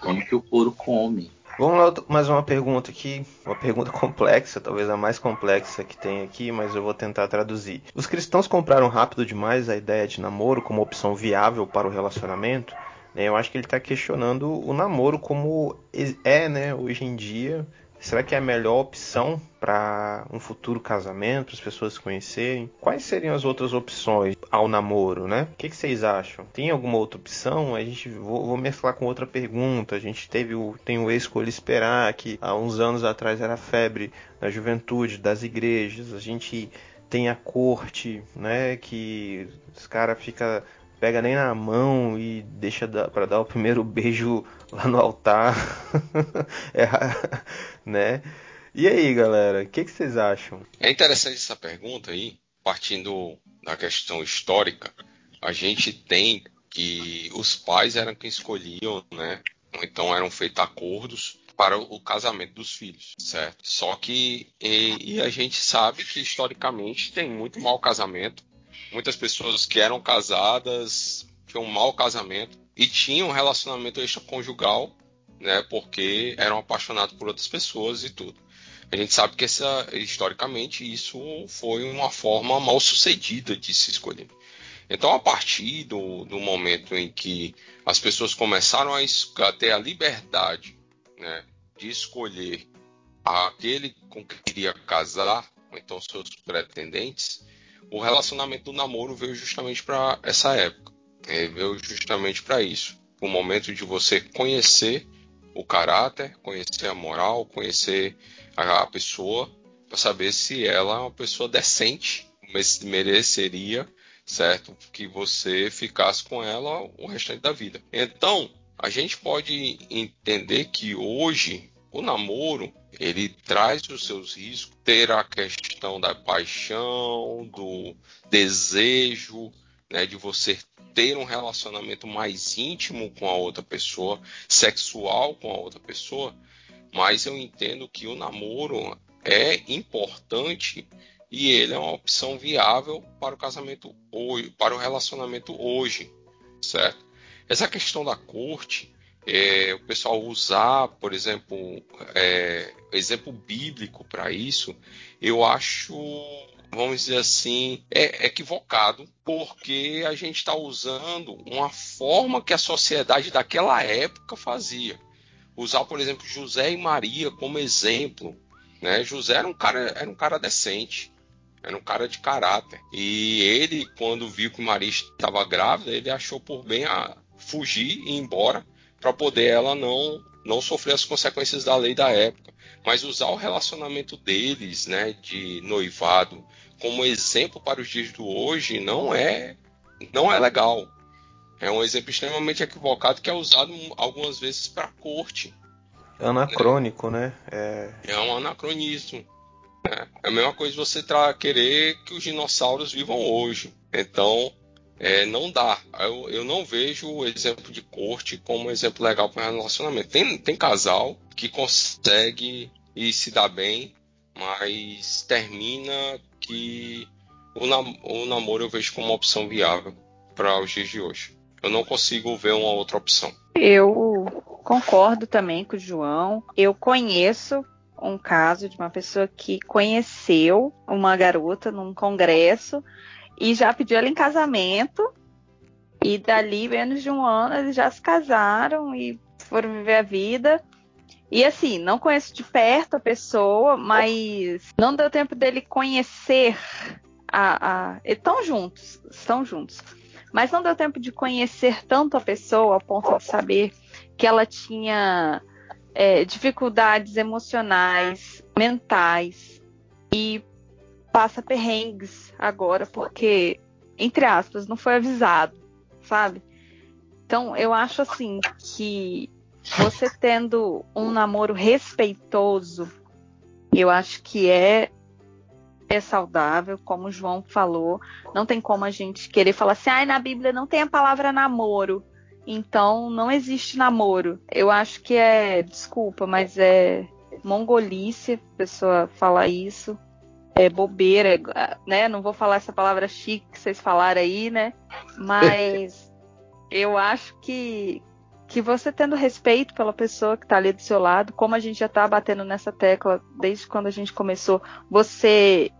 como que o couro come. Vamos lá, mais uma pergunta aqui, uma pergunta complexa, talvez a mais complexa que tem aqui, mas eu vou tentar traduzir. Os cristãos compraram rápido demais a ideia de namoro como opção viável para o relacionamento? Né, eu acho que ele está questionando o namoro como é, né, hoje em dia, Será que é a melhor opção para um futuro casamento, para as pessoas se conhecerem? Quais seriam as outras opções ao namoro, né? O que, que vocês acham? Tem alguma outra opção? A gente vou, vou, mesclar com outra pergunta. A gente teve o tem o escolha esperar que há uns anos atrás era febre na juventude das igrejas. A gente tem a corte, né? Que os caras ficam pega nem na mão e deixa para dar o primeiro beijo lá no altar, é, né? E aí, galera, o que, que, vocês acham? É interessante essa pergunta aí, partindo da questão histórica. A gente tem que os pais eram quem escolhiam, né? Então eram feitos acordos para o casamento dos filhos, certo? Só que e, e a gente sabe que historicamente tem muito mau casamento muitas pessoas que eram casadas tinham um mau casamento e tinham um relacionamento extraconjugal, né? Porque eram apaixonados por outras pessoas e tudo. A gente sabe que essa, historicamente isso foi uma forma mal sucedida de se escolher. Então, a partir do, do momento em que as pessoas começaram a, a ter a liberdade né, de escolher aquele com que queria casar, ou então seus pretendentes, o relacionamento do namoro veio justamente para essa época. É, veio justamente para isso. O momento de você conhecer o caráter, conhecer a moral, conhecer a, pessoa, para saber se ela é uma pessoa decente, mereceria, certo? Que você ficasse com ela o restante da vida. Então, a gente pode entender que hoje o namoro ele traz os seus riscos, ter a questão da paixão, do desejo, né, de você ter um relacionamento mais íntimo com a outra pessoa, sexual com a outra pessoa, mas eu entendo que o namoro é importante e ele é uma opção viável para o casamento hoje, para o relacionamento hoje, certo? Essa questão da corte, é, o pessoal usar, por exemplo, é, exemplo bíblico para isso, eu acho, vamos dizer assim, é equivocado, porque a gente está usando uma forma que a sociedade daquela época fazia. Usar, por exemplo, José e Maria como exemplo. Né? José era um cara, era um cara decente. Era um cara de caráter. E ele, quando viu que Maria estava grávida, ele achou por bem a fugir e ir embora para poder ela não não sofrer as consequências da lei da época, mas usar o relacionamento deles, né, de noivado, como exemplo para os dias do hoje não é não é legal. É um exemplo extremamente equivocado que é usado algumas vezes para a corte. Anacrônico, né? né? É... é um anacronismo. Né? É a mesma coisa você querer que os dinossauros vivam hoje. Então, é, não dá. Eu, eu, não vejo o exemplo de corte como um exemplo legal para relacionamento. Tem, tem casal que consegue e se dá bem, mas termina que o, nam o namoro eu vejo como uma opção viável para os dias de hoje. Eu não consigo ver uma outra opção. Eu concordo também com o João. Eu conheço um caso de uma pessoa que conheceu uma garota num congresso e já pediu ela em casamento. E dali, menos de um ano, eles já se casaram e foram viver a vida. E assim, não conheço de perto a pessoa, mas não deu tempo dele conhecer a. a... Estão juntos, estão juntos. Mas não deu tempo de conhecer tanto a pessoa a ponto de saber que ela tinha é, dificuldades emocionais, mentais. E passa perrengues agora, porque entre aspas, não foi avisado, sabe? Então, eu acho assim que você tendo um namoro respeitoso, eu acho que é é saudável, como o João falou. Não tem como a gente querer falar assim, ah, na Bíblia não tem a palavra namoro. Então não existe namoro. Eu acho que é, desculpa, mas é mongolice a pessoa falar isso. É bobeira, né? Não vou falar essa palavra chique que vocês falaram aí, né? Mas eu acho que, que você tendo respeito pela pessoa que está ali do seu lado, como a gente já está batendo nessa tecla desde quando a gente começou, você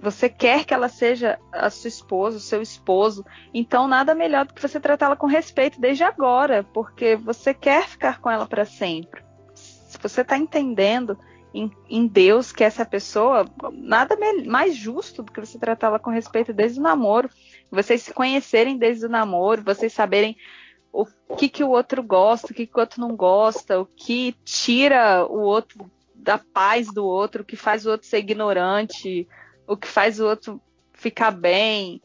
você quer que ela seja a sua esposa, o seu esposo, então nada melhor do que você tratá-la com respeito desde agora, porque você quer ficar com ela para sempre. Se você está entendendo em, em, Deus que essa pessoa, nada mais justo do que você tratá-la com respeito desde o namoro, vocês se conhecerem desde o namoro, vocês saberem o que, que o outro gosta, o que, que o outro não gosta, o que tira o outro da paz do outro, o que faz o outro ser ignorante, o que faz o outro ficar bem.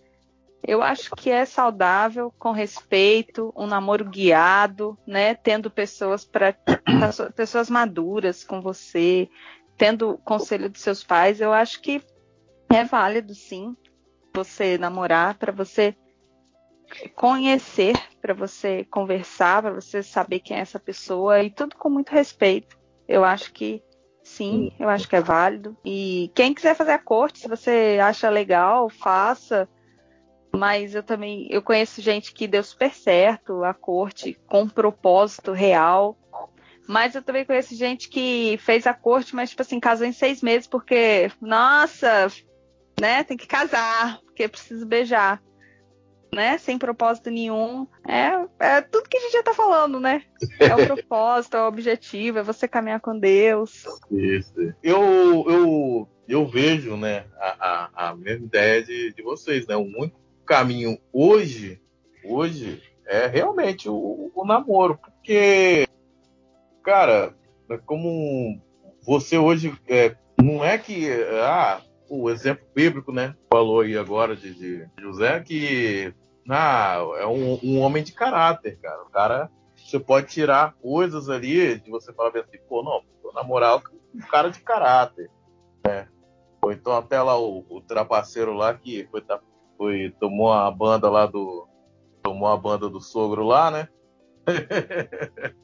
Eu acho que é saudável, com respeito, um namoro guiado, né? Tendo pessoas para pessoas maduras com você, tendo o conselho dos seus pais. Eu acho que é válido, sim, você namorar para você conhecer, para você conversar, para você saber quem é essa pessoa e tudo com muito respeito. Eu acho que sim, eu acho que é válido. E quem quiser fazer a corte, se você acha legal, faça. Mas eu também eu conheço gente que deu super certo a corte com um propósito real. Mas eu também conheço gente que fez a corte, mas tipo assim, casou em seis meses porque, nossa, né, tem que casar, porque precisa beijar né? Sem propósito nenhum. É, é tudo que a gente já tá falando, né? É o propósito, é o objetivo, é você caminhar com Deus. Isso. Eu, eu, eu vejo, né, a, a, a mesma ideia de, de vocês, né? O único caminho hoje, hoje, é realmente o, o namoro. Porque, cara, é como você hoje é, não é que ah, o exemplo bíblico, né? Falou aí agora de, de José que ah, é um, um, homem de caráter, cara. O cara, você pode tirar coisas ali de você falar assim, pô, não, na moral, um cara de caráter, né? Ou então até lá o, o trapaceiro lá que foi, foi, tomou a banda lá do. Tomou a banda do sogro lá, né?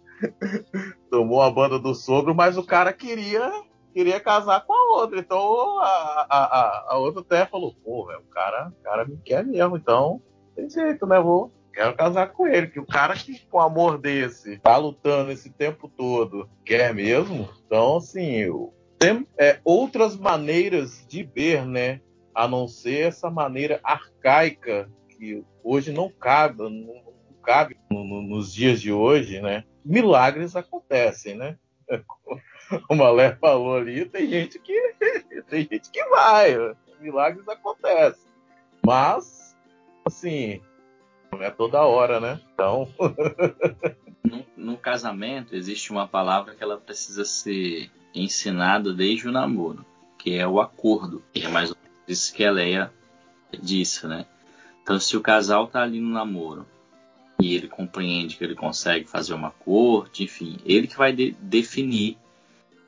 tomou a banda do sogro, mas o cara queria queria casar com a outra. Então a, a, a, outra até falou, pô, velho, o cara, o cara me quer mesmo, então tem jeito, né? Vou, quero casar com ele. Que o cara que com amor desse tá lutando esse tempo todo quer mesmo. Então, assim, tem é, outras maneiras de ver, né? A não ser essa maneira arcaica que hoje não cabe, não, cabe no, no, nos dias de hoje, né? Milagres acontecem, né? A Lé falou ali, tem gente que tem gente que vai, milagres acontecem. Mas, assim, não é toda hora, né? Então. no, no, casamento existe uma palavra que ela precisa ser ensinada desde o namoro, que é o acordo. E é mais isso que a Leia disse, né? Então, se o casal tá ali no namoro e ele compreende que ele consegue fazer uma corte, enfim, ele que vai de definir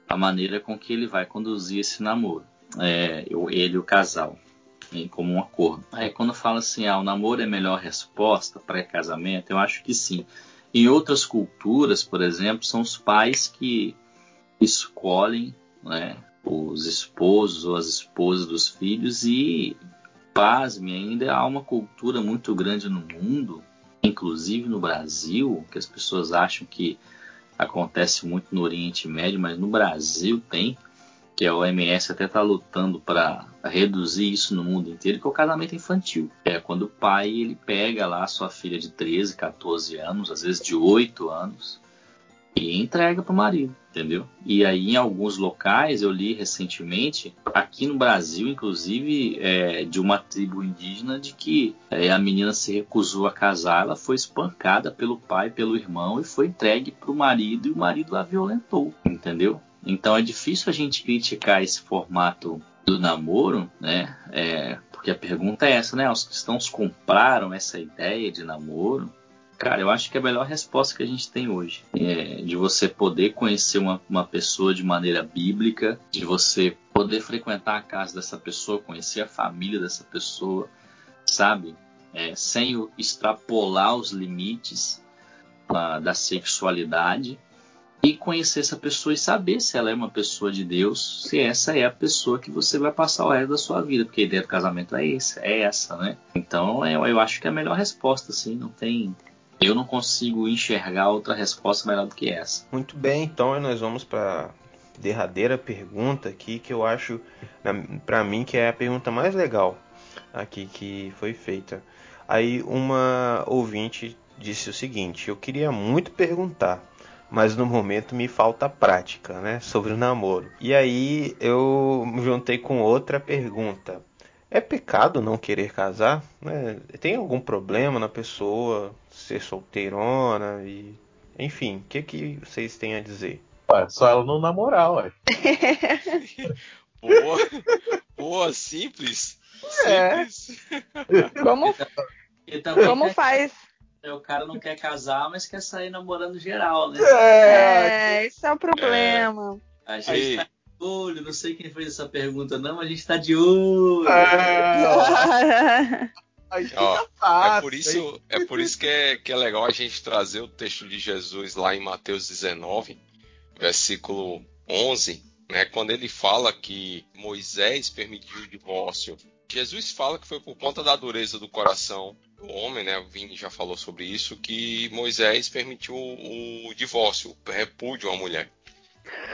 a maneira com que ele vai conduzir esse namoro, é, ele o casal, em comum acordo. Aí quando fala assim, ah, o namoro é a melhor resposta para casamento, eu acho que sim. Em outras culturas, por exemplo, são os pais que escolhem né, os esposos ou as esposas dos filhos e, pasme, ainda há uma cultura muito grande no mundo, inclusive no Brasil, que as pessoas acham que acontece muito no Oriente Médio, mas no Brasil tem, que a OMS até está lutando para reduzir isso no mundo inteiro, que é o casamento infantil. É quando o pai ele pega lá a sua filha de 13, 14 anos, às vezes de 8 anos, e entrega para o marido, entendeu? E aí em alguns locais eu li recentemente, aqui no Brasil, inclusive, é, de uma tribo indígena, de que é, a menina se recusou a casar, ela foi espancada pelo pai, pelo irmão e foi entregue para o marido e o marido a violentou, entendeu? Então é difícil a gente criticar esse formato do namoro, né? É, porque a pergunta é essa, né? Os cristãos compraram essa ideia de namoro? Cara, eu acho que a melhor resposta que a gente tem hoje é de você poder conhecer uma, uma pessoa de maneira bíblica, de você poder frequentar a casa dessa pessoa, conhecer a família dessa pessoa, sabe? É, sem extrapolar os limites da sexualidade e conhecer essa pessoa e saber se ela é uma pessoa de Deus, se essa é a pessoa que você vai passar o resto da sua vida, porque a ideia do casamento é essa, é essa, né? Então eu, eu acho que é a melhor resposta, assim, não tem. Eu não consigo enxergar outra resposta melhor do que essa. Muito bem, então nós vamos para derradeira pergunta aqui que eu acho para mim que é a pergunta mais legal aqui que foi feita. Aí uma ouvinte disse o seguinte: eu queria muito perguntar mas no momento me falta prática, né, sobre o namoro. E aí eu me juntei com outra pergunta. É pecado não querer casar? Né? Tem algum problema na pessoa ser solteirona e enfim, o que que vocês têm a dizer? Ué, só ela não namorar, ué. boa, boa, simples. É. Simples. Como, como faz? É, o cara não quer casar, mas quer sair namorando geral, né? É, esse é o problema. É. A gente Ei. tá de olho, não sei quem fez essa pergunta, não, mas a gente tá de olho. É. Ó, é por isso, é por isso que, é, que é legal a gente trazer o texto de Jesus lá em Mateus 19, versículo 11, né, quando ele fala que Moisés permitiu o divórcio. Jesus fala que foi por conta da dureza do coração o homem, né, o Vini já falou sobre isso, que Moisés permitiu o divórcio, o repúdio à mulher.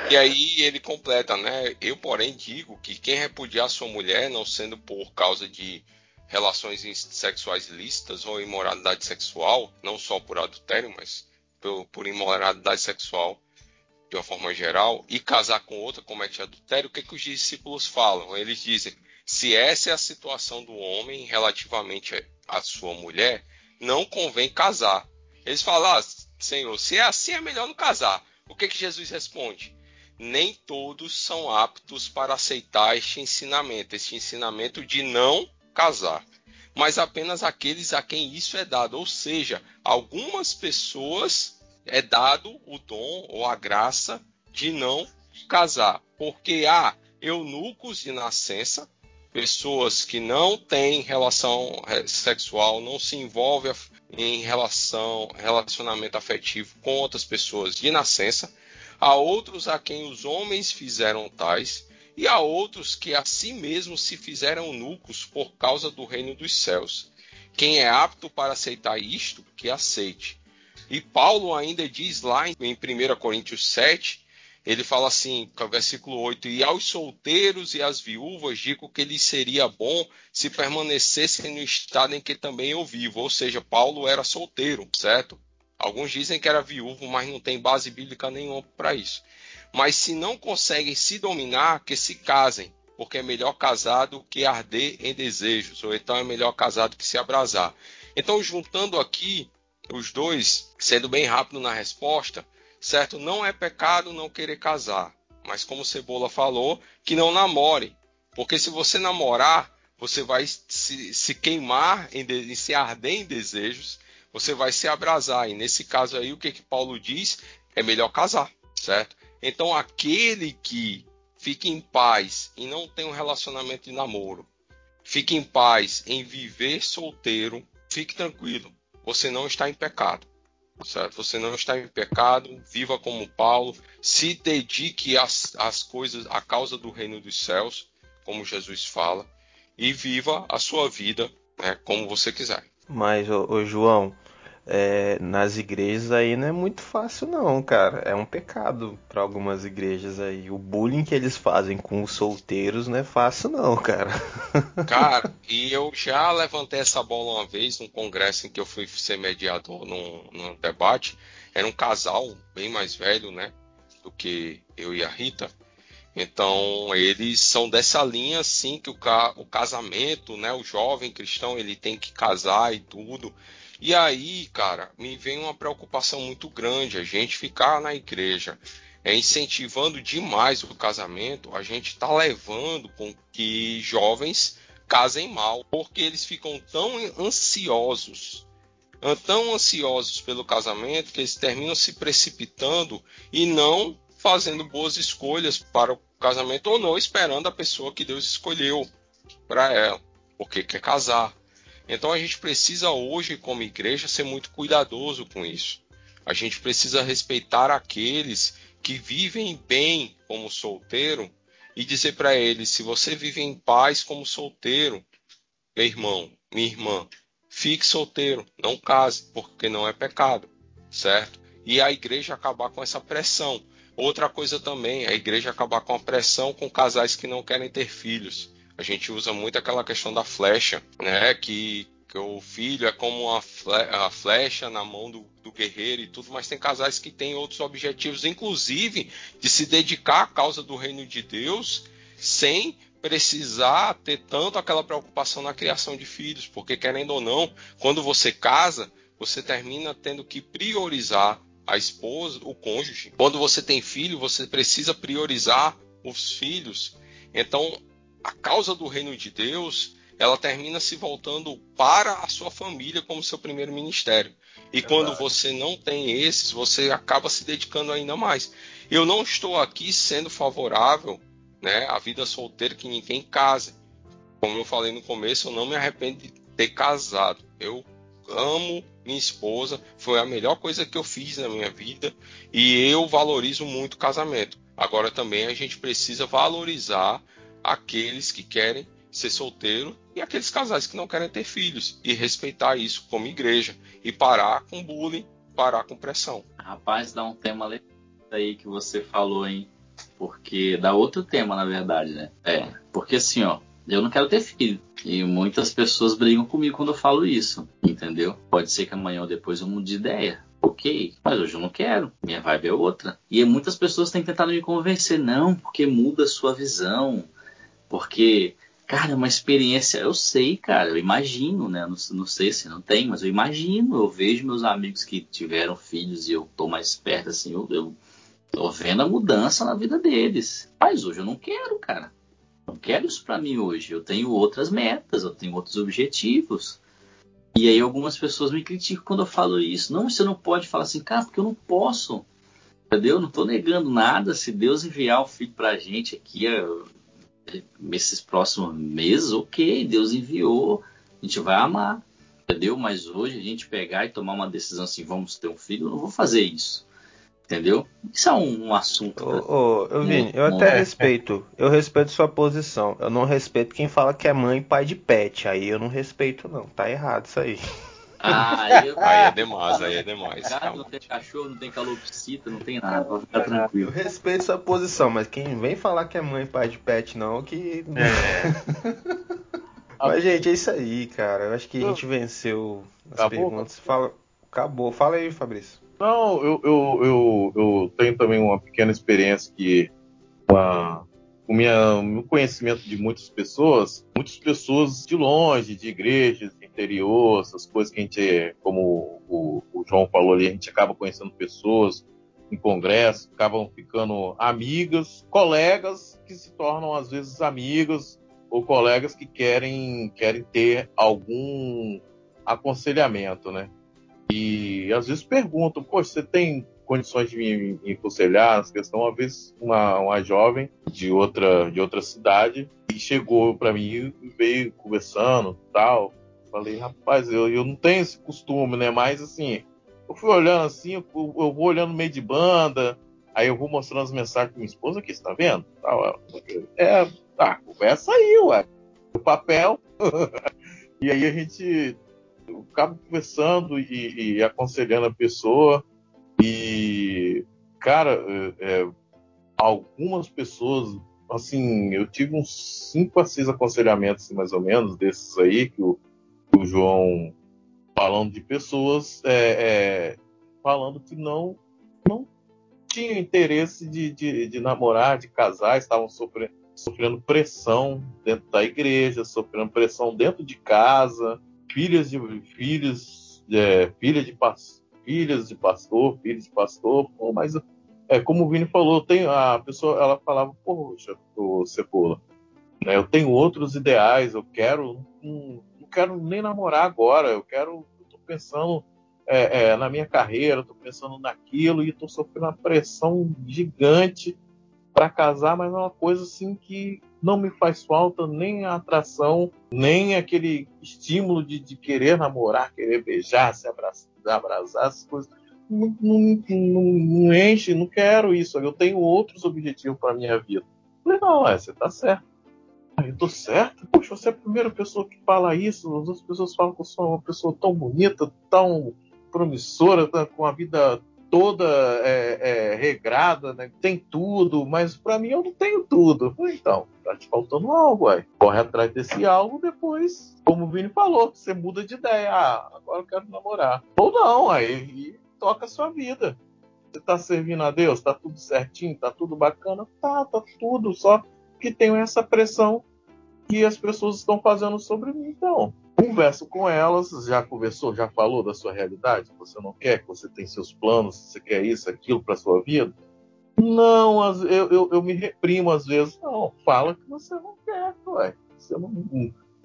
E aí ele completa, né? Eu, porém, digo que quem repudiar sua mulher, não sendo por causa de relações sexuais ilícitas ou imoralidade sexual, não só por adultério, mas por, por imoralidade sexual de uma forma geral, e casar com outra comete adultério, o que, que os discípulos falam? Eles dizem: se essa é a situação do homem relativamente a sua mulher, não convém casar. Eles falam, ah, Senhor, se é assim é melhor não casar. O que, que Jesus responde? Nem todos são aptos para aceitar este ensinamento, este ensinamento de não casar, mas apenas aqueles a quem isso é dado. Ou seja, algumas pessoas é dado o dom ou a graça de não casar, porque há eunucos de nascença pessoas que não têm relação sexual, não se envolvem em relação, relacionamento afetivo com outras pessoas de nascença, há outros a quem os homens fizeram tais, e há outros que a si mesmos se fizeram nucos por causa do reino dos céus. Quem é apto para aceitar isto, que aceite. E Paulo ainda diz lá em 1 Coríntios 7 ele fala assim, versículo 8: E aos solteiros e às viúvas digo que lhes seria bom se permanecessem no estado em que também eu vivo. Ou seja, Paulo era solteiro, certo? Alguns dizem que era viúvo, mas não tem base bíblica nenhuma para isso. Mas se não conseguem se dominar, que se casem, porque é melhor casado que arder em desejos, ou então é melhor casado que se abrasar. Então, juntando aqui os dois, sendo bem rápido na resposta, certo? Não é pecado não querer casar, mas como Cebola falou, que não namore, porque se você namorar, você vai se, se queimar, em, se arder em desejos, você vai se abrasar. E nesse caso aí, o que, que Paulo diz? É melhor casar, certo? Então, aquele que fica em paz e não tem um relacionamento de namoro, fique em paz em viver solteiro, fique tranquilo, você não está em pecado certo? Você não está em pecado, viva como Paulo, se dedique às, às coisas, à causa do reino dos céus, como Jesus fala, e viva a sua vida né, como você quiser. Mas, ô, ô João, é, nas igrejas aí não é muito fácil não, cara. É um pecado para algumas igrejas aí. O bullying que eles fazem com os solteiros não é fácil não, cara. Cara, e eu já levantei essa bola uma vez num congresso em que eu fui ser mediador num, num debate. Era um casal bem mais velho, né, do que eu e a Rita. Então eles são dessa linha assim que o, ca o casamento, né, o jovem cristão ele tem que casar e tudo. E aí, cara, me vem uma preocupação muito grande. A gente ficar na igreja é, incentivando demais o casamento, a gente está levando com que jovens casem mal, porque eles ficam tão ansiosos, tão ansiosos pelo casamento que eles terminam se precipitando e não fazendo boas escolhas para o casamento ou não esperando a pessoa que Deus escolheu para ela, porque quer casar. Então a gente precisa hoje, como igreja, ser muito cuidadoso com isso. A gente precisa respeitar aqueles que vivem bem como solteiro e dizer para eles: se você vive em paz como solteiro, meu irmão, minha irmã, fique solteiro, não case, porque não é pecado, certo? E a igreja acabar com essa pressão. Outra coisa também, a igreja acabar com a pressão com casais que não querem ter filhos. A gente usa muito aquela questão da flecha, né? Que, que o filho é como a flecha na mão do, do, guerreiro e tudo, mas tem casais que têm outros objetivos, inclusive de se dedicar à causa do reino de Deus sem precisar ter tanto aquela preocupação na criação de filhos, porque querendo ou não, quando você casa, você termina tendo que priorizar a esposa, o cônjuge. Quando você tem filho, você precisa priorizar os filhos. Então, a causa do reino de Deus, ela termina se voltando para a sua família como seu primeiro ministério. E quando você não tem esses, você acaba se dedicando ainda mais. Eu não estou aqui sendo favorável né, à vida solteira que ninguém case. Como eu falei no começo, eu não me arrependo de ter casado. Eu amo minha esposa, foi a melhor coisa que eu fiz na minha vida e eu valorizo muito o casamento. Agora também a gente precisa valorizar aqueles que querem ser solteiro e aqueles casais que não querem ter filhos e respeitar isso como igreja e parar com bullying, parar com pressão. Rapaz, dá um tema aí que você falou, hein? Porque dá outro tema, na verdade, né? É, porque assim, ó, eu não quero ter filho. E muitas pessoas brigam comigo quando eu falo isso, entendeu? Pode ser que amanhã ou depois eu mude de ideia. Ok, mas hoje eu não quero. Minha vibe é outra. E muitas pessoas têm tentado me convencer, não, porque muda a sua visão. Porque, cara, é uma experiência. Eu sei, cara, eu imagino, né? Não, não sei se não tem, mas eu imagino. Eu vejo meus amigos que tiveram filhos e eu tô mais perto, assim, eu, eu tô vendo a mudança na vida deles. Mas hoje eu não quero, cara não quero isso para mim hoje. Eu tenho outras metas, eu tenho outros objetivos. E aí algumas pessoas me criticam quando eu falo isso. Não, você não pode falar assim, cara, porque eu não posso. Entendeu? Eu não estou negando nada. Se Deus enviar o filho para a gente aqui nesses próximos meses, ok, Deus enviou, a gente vai amar. Entendeu? Mas hoje a gente pegar e tomar uma decisão assim, vamos ter um filho, eu não vou fazer isso. Entendeu? Isso é um, um assunto. Ô, ô, eu, Vini, eu até é. respeito. Eu respeito sua posição. Eu não respeito quem fala que é mãe e pai de pet. Aí eu não respeito, não. Tá errado isso aí. Ah, eu... aí é demais, aí é demais. Não tem cachorro, não tem calopsita, não tem nada, pode ficar tranquilo. Eu respeito sua posição, mas quem vem falar que é mãe e pai de pet, não, que. É. mas, gente, é isso aí, cara. Eu acho que a gente venceu as Acabou? perguntas. Fala... Acabou. Fala aí, Fabrício. Não, eu, eu, eu, eu tenho também uma pequena experiência que uma, o minha, meu conhecimento de muitas pessoas, muitas pessoas de longe, de igrejas, de interior, essas coisas que a gente, como o, o João falou ali, a gente acaba conhecendo pessoas em congresso, acabam ficando amigas, colegas que se tornam às vezes amigas ou colegas que querem, querem ter algum aconselhamento, né? E às vezes perguntam, poxa, você tem condições de me, me aconselhar nessa questão? Uma vez uma, uma jovem de outra, de outra cidade e chegou para mim e veio conversando tal. Falei, rapaz, eu, eu não tenho esse costume, né? Mas assim, eu fui olhando assim, eu, eu vou olhando meio de banda, aí eu vou mostrando as mensagens pra minha esposa aqui, você tá vendo? É, tá, conversa aí, ué. O papel. e aí a gente eu acabo conversando e, e, aconselhando a pessoa. E, cara, é, é, algumas pessoas, assim, eu tive uns 5 a 6 aconselhamentos, mais ou menos, desses aí, que o, o João falando de pessoas é, é, falando que não, não tinham interesse de, de, de namorar, de casar, estavam sofrendo, sofrendo pressão dentro da igreja, sofrendo pressão dentro de casa filhas de filhos, é, filha de filhas de pastor, filhos de pastor, pô, mas é como o Vini falou, tem a pessoa, ela falava, poxa, o Cebola, né? Eu tenho outros ideais, eu quero. Não, não quero nem namorar agora, eu quero. Eu tô pensando é, é, na minha carreira, estou pensando naquilo e estou sofrendo uma pressão gigante para casar, mas é uma coisa assim que não me faz falta nem a atração, nem aquele estímulo de, de querer namorar, querer beijar, se abraçar, abraçar essas coisas. Não, não, não, não, enche, não quero isso. Eu tenho outros objetivos para minha vida. falei, não, é, você tá certo. Eu tô certo? Poxa, você é a primeira pessoa que fala isso. As outras pessoas falam que eu sou uma pessoa tão bonita, tão promissora, tá com a vida toda é, é, regrada, né? tem tudo, mas para mim eu não tenho tudo. Então, tá te faltando algo, aí. corre atrás desse algo, depois, como o Vini falou, você muda de ideia. Ah, agora eu quero namorar. Ou não, aí toca a sua vida. Você tá servindo a Deus, tá tudo certinho, tá tudo bacana, tá, tá tudo, só que tem essa pressão que as pessoas estão fazendo sobre mim, então converso com elas, já conversou, já falou da sua realidade, você não quer, que você tem seus planos, você quer isso, aquilo para sua vida. Não, eu, eu, eu, me reprimo às vezes. Não, fala que você não quer, ué. Você não,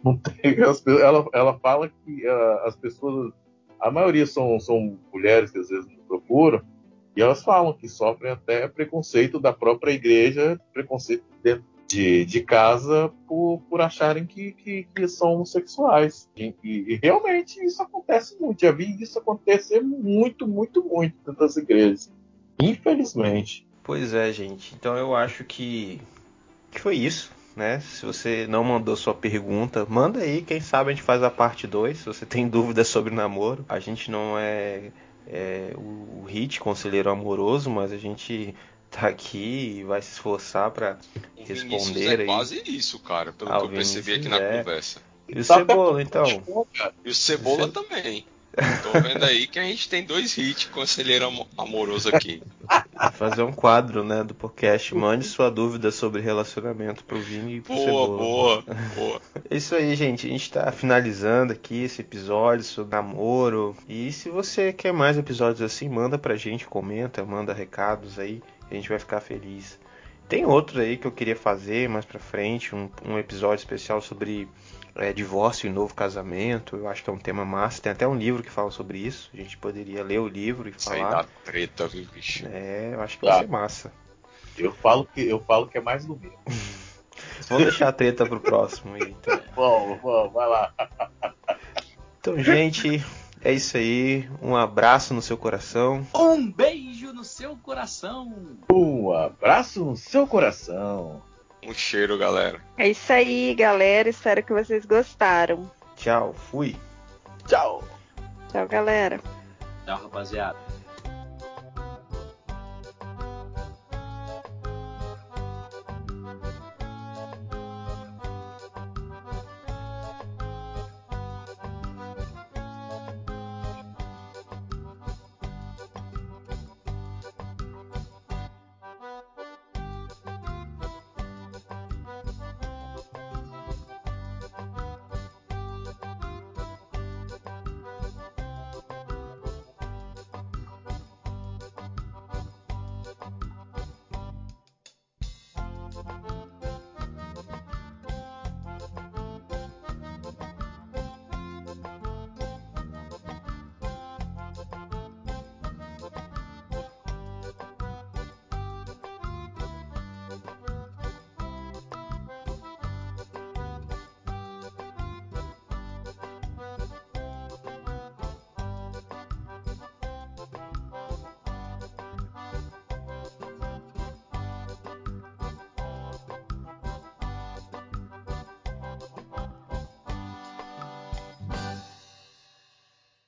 não, tem. Ela, ela fala que uh, as pessoas, a maioria são, são mulheres que às vezes procuram, e elas falam que sofrem até preconceito da própria igreja, preconceito dentro de, de casa por, por acharem que, que, que são homossexuais. E, e, realmente isso acontece muito. Já vi isso acontecer muito, muito, muito dentro das igrejas. Infelizmente. Pois é, gente. Então eu acho que, que foi isso. Né? Se você não mandou sua pergunta, manda aí, quem sabe a gente faz a parte 2. Se você tem dúvidas sobre namoro, a gente não é, é o, o hit conselheiro amoroso, mas a gente tá aqui e vai se esforçar para responder é aí. quase isso, cara, pelo que eu percebi aqui na é. conversa. E o Cebola, então? E o Cebola também. Tô vendo aí que a gente tem dois hits conselheiro amoroso aqui. Fazer um quadro, né, do podcast. Mande sua dúvida sobre relacionamento pro Vini e pro boa, Cebola. Boa, boa, É isso aí, gente. A gente tá finalizando aqui esse episódio sobre namoro. E se você quer mais episódios assim, manda pra gente, comenta, manda recados aí a gente vai ficar feliz. Tem outros aí que eu queria fazer mais pra frente, um, um episódio especial sobre é, divórcio e novo casamento. Eu acho que é um tema massa. Tem até um livro que fala sobre isso. A gente poderia ler o livro e falar. Isso aí dá treta, viu, bicho? É, eu acho que tá. vai ser massa. Eu falo que, eu falo que é mais do mesmo. Vamos deixar a treta pro próximo aí. Então. Bom, bom, vai lá. Então, gente, é isso aí. Um abraço no seu coração. Um beijo no seu coração. Um abraço no seu coração. Um cheiro, galera. É isso aí, galera. Espero que vocês gostaram. Tchau, fui. Tchau. Tchau, galera. Tchau, rapaziada.